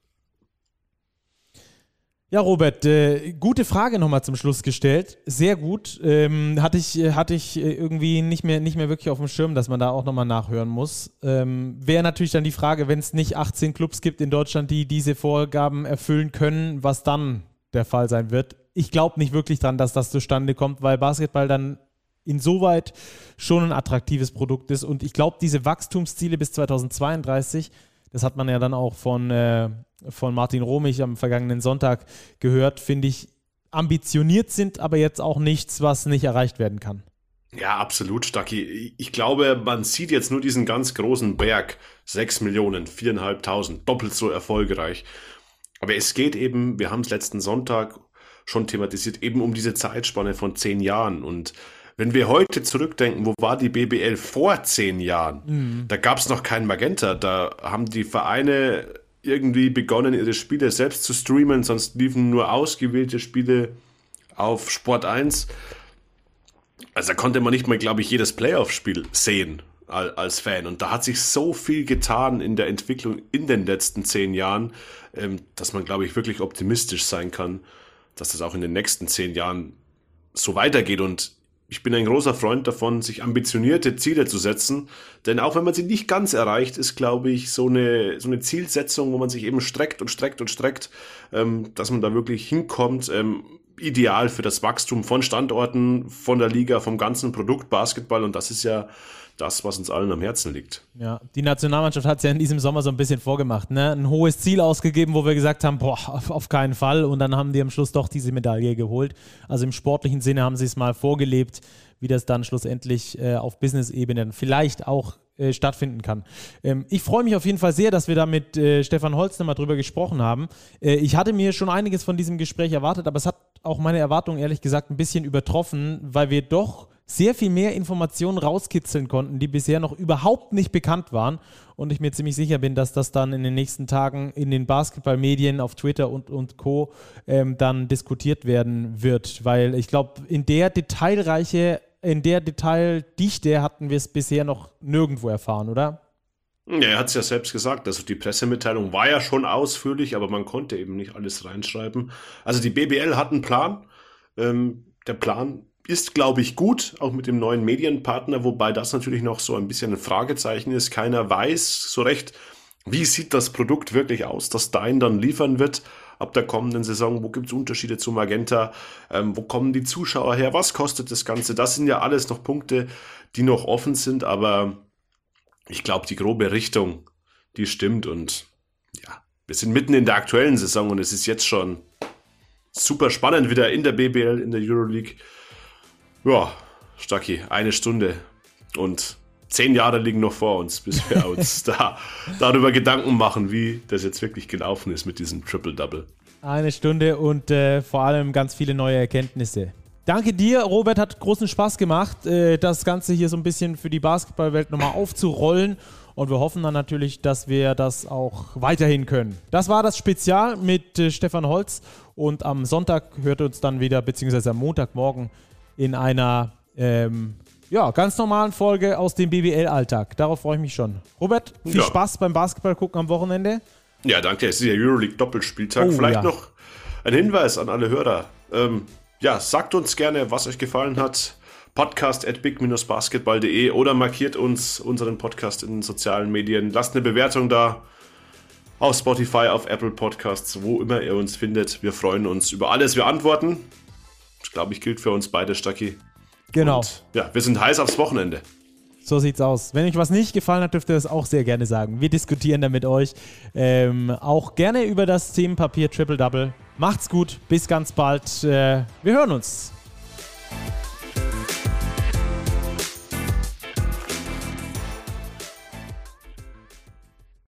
Ja, Robert, äh, gute Frage nochmal zum Schluss gestellt. Sehr gut. Ähm, hatte ich, äh, hatte ich äh, irgendwie nicht mehr, nicht mehr wirklich auf dem Schirm, dass man da auch nochmal nachhören muss. Ähm, Wäre natürlich dann die Frage, wenn es nicht 18 Clubs gibt in Deutschland, die diese Vorgaben erfüllen können, was dann der Fall sein wird. Ich glaube nicht wirklich dran, dass das zustande kommt, weil Basketball dann insoweit schon ein attraktives Produkt ist. Und ich glaube, diese Wachstumsziele bis 2032, das hat man ja dann auch von äh, von Martin Romich am vergangenen Sonntag gehört, finde ich, ambitioniert sind, aber jetzt auch nichts, was nicht erreicht werden kann. Ja, absolut, Stacki. Ich glaube, man sieht jetzt nur diesen ganz großen Berg. Sechs Millionen, viereinhalbtausend, doppelt so erfolgreich. Aber es geht eben, wir haben es letzten Sonntag schon thematisiert, eben um diese Zeitspanne von zehn Jahren. Und wenn wir heute zurückdenken, wo war die BBL vor zehn Jahren? Mhm. Da gab es noch keinen Magenta. Da haben die Vereine irgendwie begonnen, ihre Spiele selbst zu streamen, sonst liefen nur ausgewählte Spiele auf Sport 1. Also da konnte man nicht mal, glaube ich, jedes Playoff-Spiel sehen als Fan. Und da hat sich so viel getan in der Entwicklung in den letzten zehn Jahren, ähm, dass man, glaube ich, wirklich optimistisch sein kann, dass das auch in den nächsten zehn Jahren so weitergeht. Und ich bin ein großer Freund davon, sich ambitionierte Ziele zu setzen. Denn auch wenn man sie nicht ganz erreicht, ist, glaube ich, so eine, so eine Zielsetzung, wo man sich eben streckt und streckt und streckt, ähm, dass man da wirklich hinkommt, ähm, ideal für das Wachstum von Standorten, von der Liga, vom ganzen Produkt Basketball. Und das ist ja das, was uns allen am Herzen liegt. Ja, die Nationalmannschaft hat es ja in diesem Sommer so ein bisschen vorgemacht. Ne? Ein hohes Ziel ausgegeben, wo wir gesagt haben, boah, auf, keinen Fall. Und dann haben die am Schluss doch diese Medaille geholt. Also im sportlichen Sinne haben sie es mal vorgelebt, wie das dann schlussendlich äh, auf Business-Ebene vielleicht auch äh, stattfinden kann. Ähm, ich freue mich auf jeden Fall sehr, dass wir da mit äh, Stefan Holz nochmal drüber gesprochen haben. Äh, ich hatte mir schon einiges von diesem Gespräch erwartet, aber es hat auch meine Erwartungen ehrlich gesagt ein bisschen übertroffen, weil wir doch sehr viel mehr Informationen rauskitzeln konnten, die bisher noch überhaupt nicht bekannt waren. Und ich mir ziemlich sicher bin, dass das dann in den nächsten Tagen in den Basketballmedien, auf Twitter und, und Co. Ähm, dann diskutiert werden wird. Weil ich glaube, in der Detailreiche, in der Detaildichte hatten wir es bisher noch nirgendwo erfahren, oder? Ja, er hat es ja selbst gesagt. Also die Pressemitteilung war ja schon ausführlich, aber man konnte eben nicht alles reinschreiben. Also die BBL hat einen Plan. Ähm, der Plan ist, glaube ich, gut, auch mit dem neuen Medienpartner, wobei das natürlich noch so ein bisschen ein Fragezeichen ist. Keiner weiß so recht, wie sieht das Produkt wirklich aus, das Dein dann liefern wird ab der kommenden Saison? Wo gibt es Unterschiede zu Magenta? Ähm, wo kommen die Zuschauer her? Was kostet das Ganze? Das sind ja alles noch Punkte, die noch offen sind, aber ich glaube, die grobe Richtung, die stimmt und ja, wir sind mitten in der aktuellen Saison und es ist jetzt schon super spannend wieder in der BBL, in der Euroleague. Ja, Stacki, eine Stunde und zehn Jahre liegen noch vor uns, bis wir [LAUGHS] uns da darüber Gedanken machen, wie das jetzt wirklich gelaufen ist mit diesem Triple-Double. Eine Stunde und äh, vor allem ganz viele neue Erkenntnisse. Danke dir, Robert, hat großen Spaß gemacht, äh, das Ganze hier so ein bisschen für die Basketballwelt nochmal aufzurollen. Und wir hoffen dann natürlich, dass wir das auch weiterhin können. Das war das Spezial mit äh, Stefan Holz. Und am Sonntag hört uns dann wieder, beziehungsweise am Montagmorgen in einer ähm, ja, ganz normalen Folge aus dem BBL-Alltag. Darauf freue ich mich schon. Robert, viel ja. Spaß beim Basketball gucken am Wochenende. Ja, danke. Es ist ja Euroleague-Doppelspieltag. Oh, Vielleicht ja. noch ein Hinweis an alle Hörer. Ähm, ja, sagt uns gerne, was euch gefallen hat. Podcast at big-basketball.de oder markiert uns unseren Podcast in den sozialen Medien. Lasst eine Bewertung da auf Spotify, auf Apple Podcasts, wo immer ihr uns findet. Wir freuen uns über alles. Wir antworten. Das glaube ich gilt für uns beide, Stacki. Genau. Und, ja, wir sind heiß aufs Wochenende. So sieht's aus. Wenn euch was nicht gefallen hat, dürft ihr das auch sehr gerne sagen. Wir diskutieren da mit euch. Ähm, auch gerne über das Themenpapier Triple Double. Macht's gut, bis ganz bald. Äh, wir hören uns.